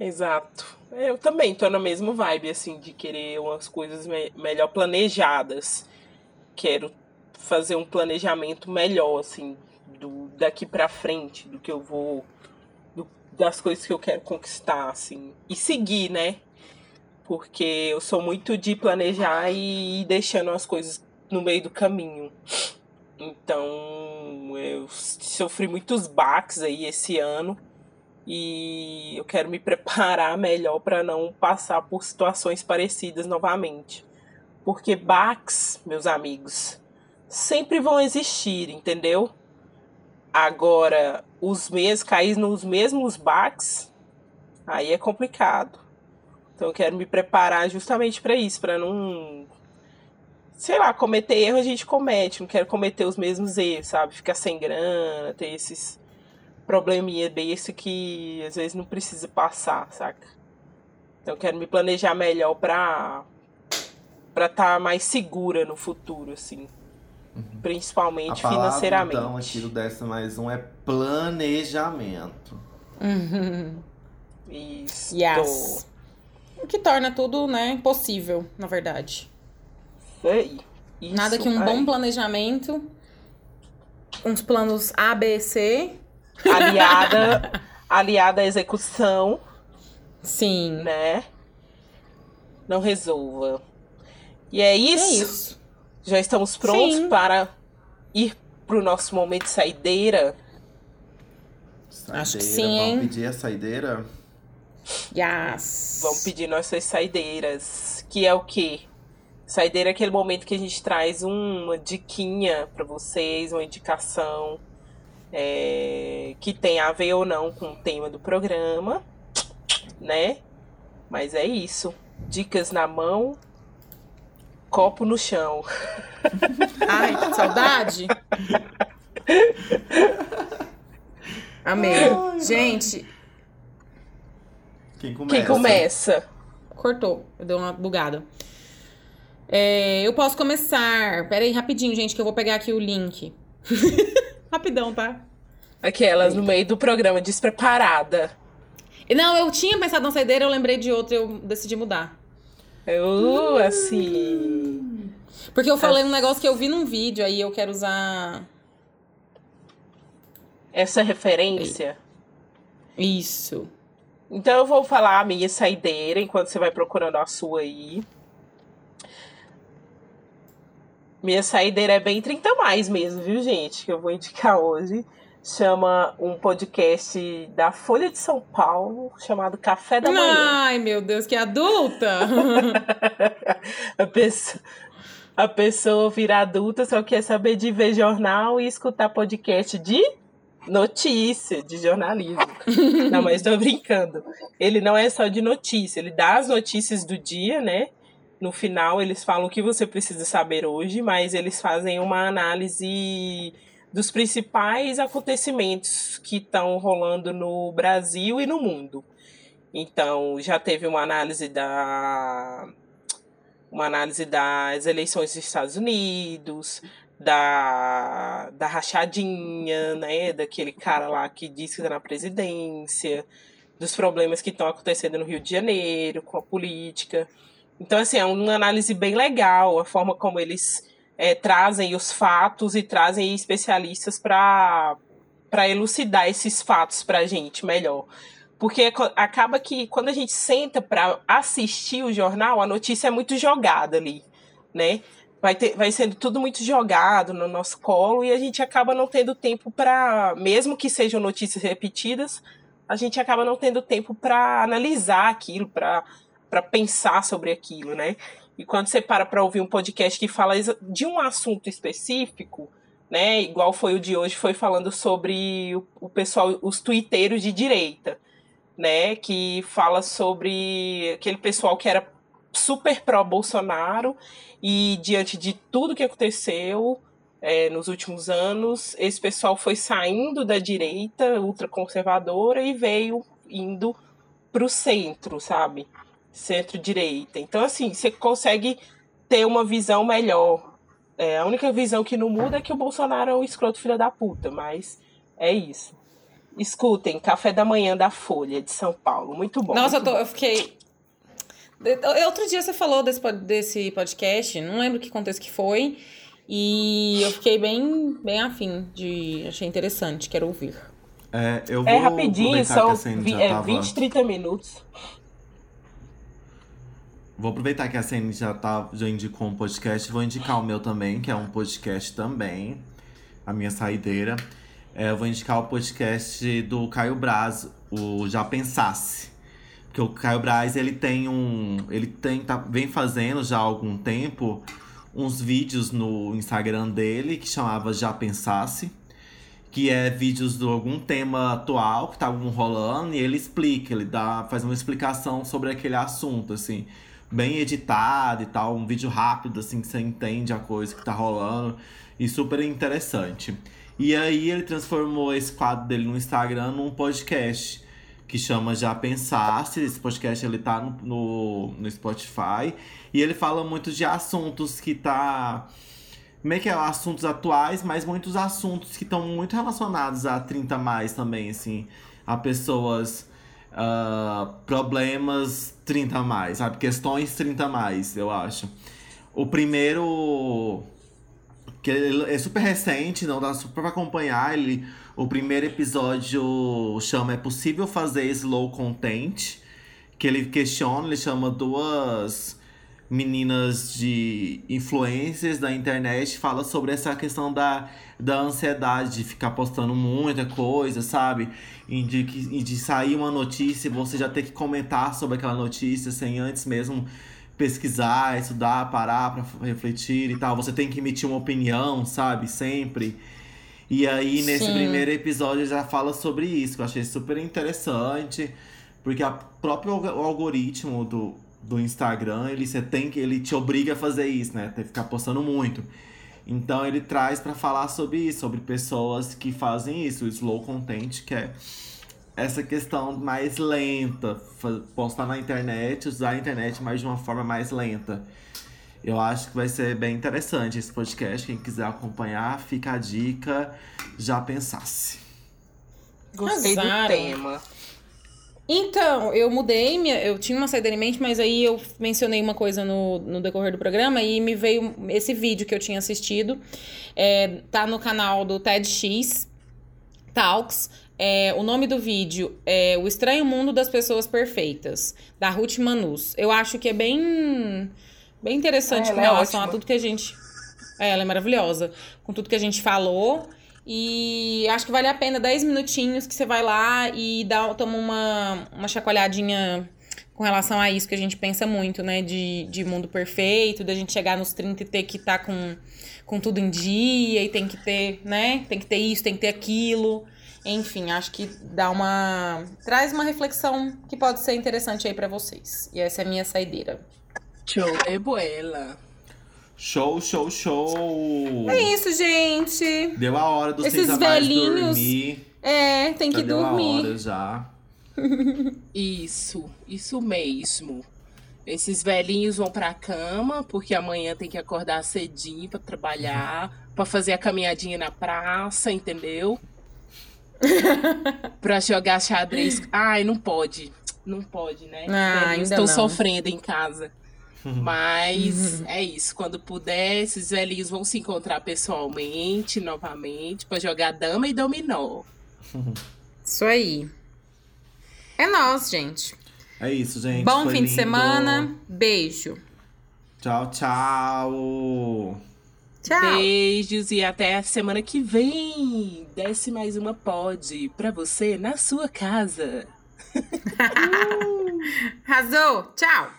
Exato. Eu também tô na mesma vibe, assim, de querer umas coisas me- melhor planejadas. Quero fazer um planejamento melhor, assim, do daqui pra frente, do que eu vou. do- das coisas que eu quero conquistar, assim. E seguir, né? Porque eu sou muito de planejar e ir deixando as coisas no meio do caminho. Então, eu sofri muitos baques aí esse ano e eu quero me preparar melhor para não passar por situações parecidas novamente. Porque baques, meus amigos, sempre vão existir, entendeu? Agora, os mesmos cair nos mesmos baques, aí é complicado. Então eu quero me preparar justamente para isso, para não sei lá, cometer erro a gente comete, não quero cometer os mesmos erros, sabe? Ficar sem grana, ter esses probleminha besta que às vezes não precisa passar, saca? Então eu quero me planejar melhor pra pra estar mais segura no futuro, assim. A Principalmente palavra, financeiramente. então, aqui do décimo mais um é planejamento. Uhum. Isso. Yes. O que torna tudo, né, possível, na verdade. Isso aí. Isso Nada que um aí. bom planejamento, uns planos A, B, C. aliada aliada à execução, Sim. né? Não resolva. E é isso. É isso. Já estamos prontos Sim. para ir pro nosso momento de saideira. Acho que Saideira, sim, hein? Vamos pedir a saideira? Yes. Vamos pedir nossas saideiras, que é o quê? Saideira é aquele momento que a gente traz uma diquinha para vocês, uma indicação é, que tem a ver ou não com o tema do programa, né? Mas é isso. Dicas na mão, copo no chão. Ai, que saudade. Amei. Gente, Quem começa? Quem começa? cortou. Eu dei uma bugada. É, eu posso começar. Pera aí, rapidinho, gente, que eu vou pegar aqui o link. Rapidão, tá? Aquelas no meio do programa, despreparada. Não, eu tinha pensado na saideira, eu lembrei de outra e eu decidi mudar. Eu, assim. Porque eu falei um negócio que eu vi num vídeo, aí eu quero usar. Essa referência. Isso. Então eu vou falar a minha saideira enquanto você vai procurando a sua aí. Minha saideira é bem 30 mais mesmo, viu, gente? Que eu vou indicar hoje. Chama um podcast da Folha de São Paulo, chamado Café da Manhã. Ai, meu Deus, que adulta! a, pessoa, a pessoa vira adulta, só quer saber de ver jornal e escutar podcast de notícia, de jornalismo. não, mas tô brincando. Ele não é só de notícia, ele dá as notícias do dia, né? No final, eles falam o que você precisa saber hoje, mas eles fazem uma análise dos principais acontecimentos que estão rolando no Brasil e no mundo. Então, já teve uma análise da uma análise das eleições dos Estados Unidos, da, da rachadinha, né, daquele cara lá que disse que está na presidência, dos problemas que estão acontecendo no Rio de Janeiro com a política. Então, assim, é uma análise bem legal, a forma como eles é, trazem os fatos e trazem especialistas para elucidar esses fatos para a gente melhor. Porque acaba que quando a gente senta para assistir o jornal, a notícia é muito jogada ali, né? Vai, ter, vai sendo tudo muito jogado no nosso colo e a gente acaba não tendo tempo para, mesmo que sejam notícias repetidas, a gente acaba não tendo tempo para analisar aquilo, para pensar sobre aquilo, né? E quando você para para ouvir um podcast que fala de um assunto específico, né, igual foi o de hoje, foi falando sobre o, o pessoal, os twitteiros de direita, né, que fala sobre aquele pessoal que era super pró-Bolsonaro e diante de tudo que aconteceu é, nos últimos anos, esse pessoal foi saindo da direita ultraconservadora e veio indo para o centro, sabe? Centro-direita. Então, assim, você consegue ter uma visão melhor. É, a única visão que não muda é que o Bolsonaro é um escroto filho da puta, mas é isso. Escutem, Café da Manhã da Folha de São Paulo. Muito bom. Nossa, muito eu, tô, eu fiquei. Outro dia você falou desse, desse podcast, não lembro que contexto que foi. E eu fiquei bem, bem afim de. Achei interessante, quero ouvir. É, eu vou é rapidinho, são vi, é, tava... 20, 30 minutos. Vou aproveitar que a Cene já, tá, já indicou um podcast, vou indicar o meu também, que é um podcast também, a minha saideira. É, eu vou indicar o podcast do Caio Braz, o Já Pensasse. Porque o Caio Braz, ele tem um. Ele tem, tá, vem fazendo já há algum tempo uns vídeos no Instagram dele que chamava Já Pensasse. Que é vídeos de algum tema atual que tá rolando e ele explica, ele dá, faz uma explicação sobre aquele assunto, assim bem editado e tal, um vídeo rápido, assim, que você entende a coisa que tá rolando. E super interessante. E aí ele transformou esse quadro dele no Instagram num podcast que chama Já Pensasse. Esse podcast ele tá no, no, no Spotify. E ele fala muito de assuntos que tá. É que é? Assuntos atuais, mas muitos assuntos que estão muito relacionados a 30 mais também, assim. A pessoas uh, problemas 30 a mais, sabe? Questões 30 a mais, eu acho. O primeiro. Que é super recente, não dá super pra acompanhar. Ele, o primeiro episódio chama É Possível Fazer Slow Content? Que ele questiona, ele chama duas meninas de influências da internet fala sobre essa questão da, da ansiedade de ficar postando muita coisa, sabe? E de, e de sair uma notícia e você já ter que comentar sobre aquela notícia sem antes mesmo pesquisar, estudar, parar para refletir e tal. Você tem que emitir uma opinião, sabe? Sempre. E aí, nesse Sim. primeiro episódio, já fala sobre isso, que eu achei super interessante. Porque o próprio algoritmo do, do Instagram, ele você tem que ele te obriga a fazer isso, né? Tem que ficar postando muito. Então ele traz para falar sobre isso, sobre pessoas que fazem isso, o slow content, que é essa questão mais lenta, postar na internet, usar a internet mais de uma forma mais lenta. Eu acho que vai ser bem interessante esse podcast. Quem quiser acompanhar, fica a dica. Já pensasse. Gostei do tema. Então, eu mudei, minha, eu tinha uma saída em mente, mas aí eu mencionei uma coisa no, no decorrer do programa e me veio esse vídeo que eu tinha assistido. É, tá no canal do TEDx Talks. É, o nome do vídeo é O Estranho Mundo das Pessoas Perfeitas, da Ruth Manus. Eu acho que é bem, bem interessante é, com relação é a tudo que a gente É, ela é maravilhosa. Com tudo que a gente falou. E acho que vale a pena 10 minutinhos que você vai lá e dá, toma uma, uma chacoalhadinha com relação a isso que a gente pensa muito, né? De, de mundo perfeito, da gente chegar nos 30 e ter que estar tá com, com tudo em dia e tem que ter, né? Tem que ter isso, tem que ter aquilo. Enfim, acho que dá uma. traz uma reflexão que pode ser interessante aí para vocês. E essa é a minha saideira. Show é boela. Show, show, show! É isso, gente! Deu a hora dos Esses seis velhinhos. dormir. É, tem Já que deu dormir. a hora já. Isso, isso mesmo. Esses velhinhos vão pra cama, porque amanhã tem que acordar cedinho pra trabalhar, pra fazer a caminhadinha na praça, entendeu? pra jogar xadrez. Ai, não pode. Não pode, né? Ah, não. sofrendo em casa. Mas é isso. Quando puder, esses velhinhos vão se encontrar pessoalmente, novamente, pra jogar dama e dominó. Isso aí. É nós, gente. É isso, gente. Bom Foi fim de lindo. semana. Beijo. Tchau, tchau. Tchau. Beijos e até a semana que vem. Desce mais uma pod pra você na sua casa. Arrasou. Tchau.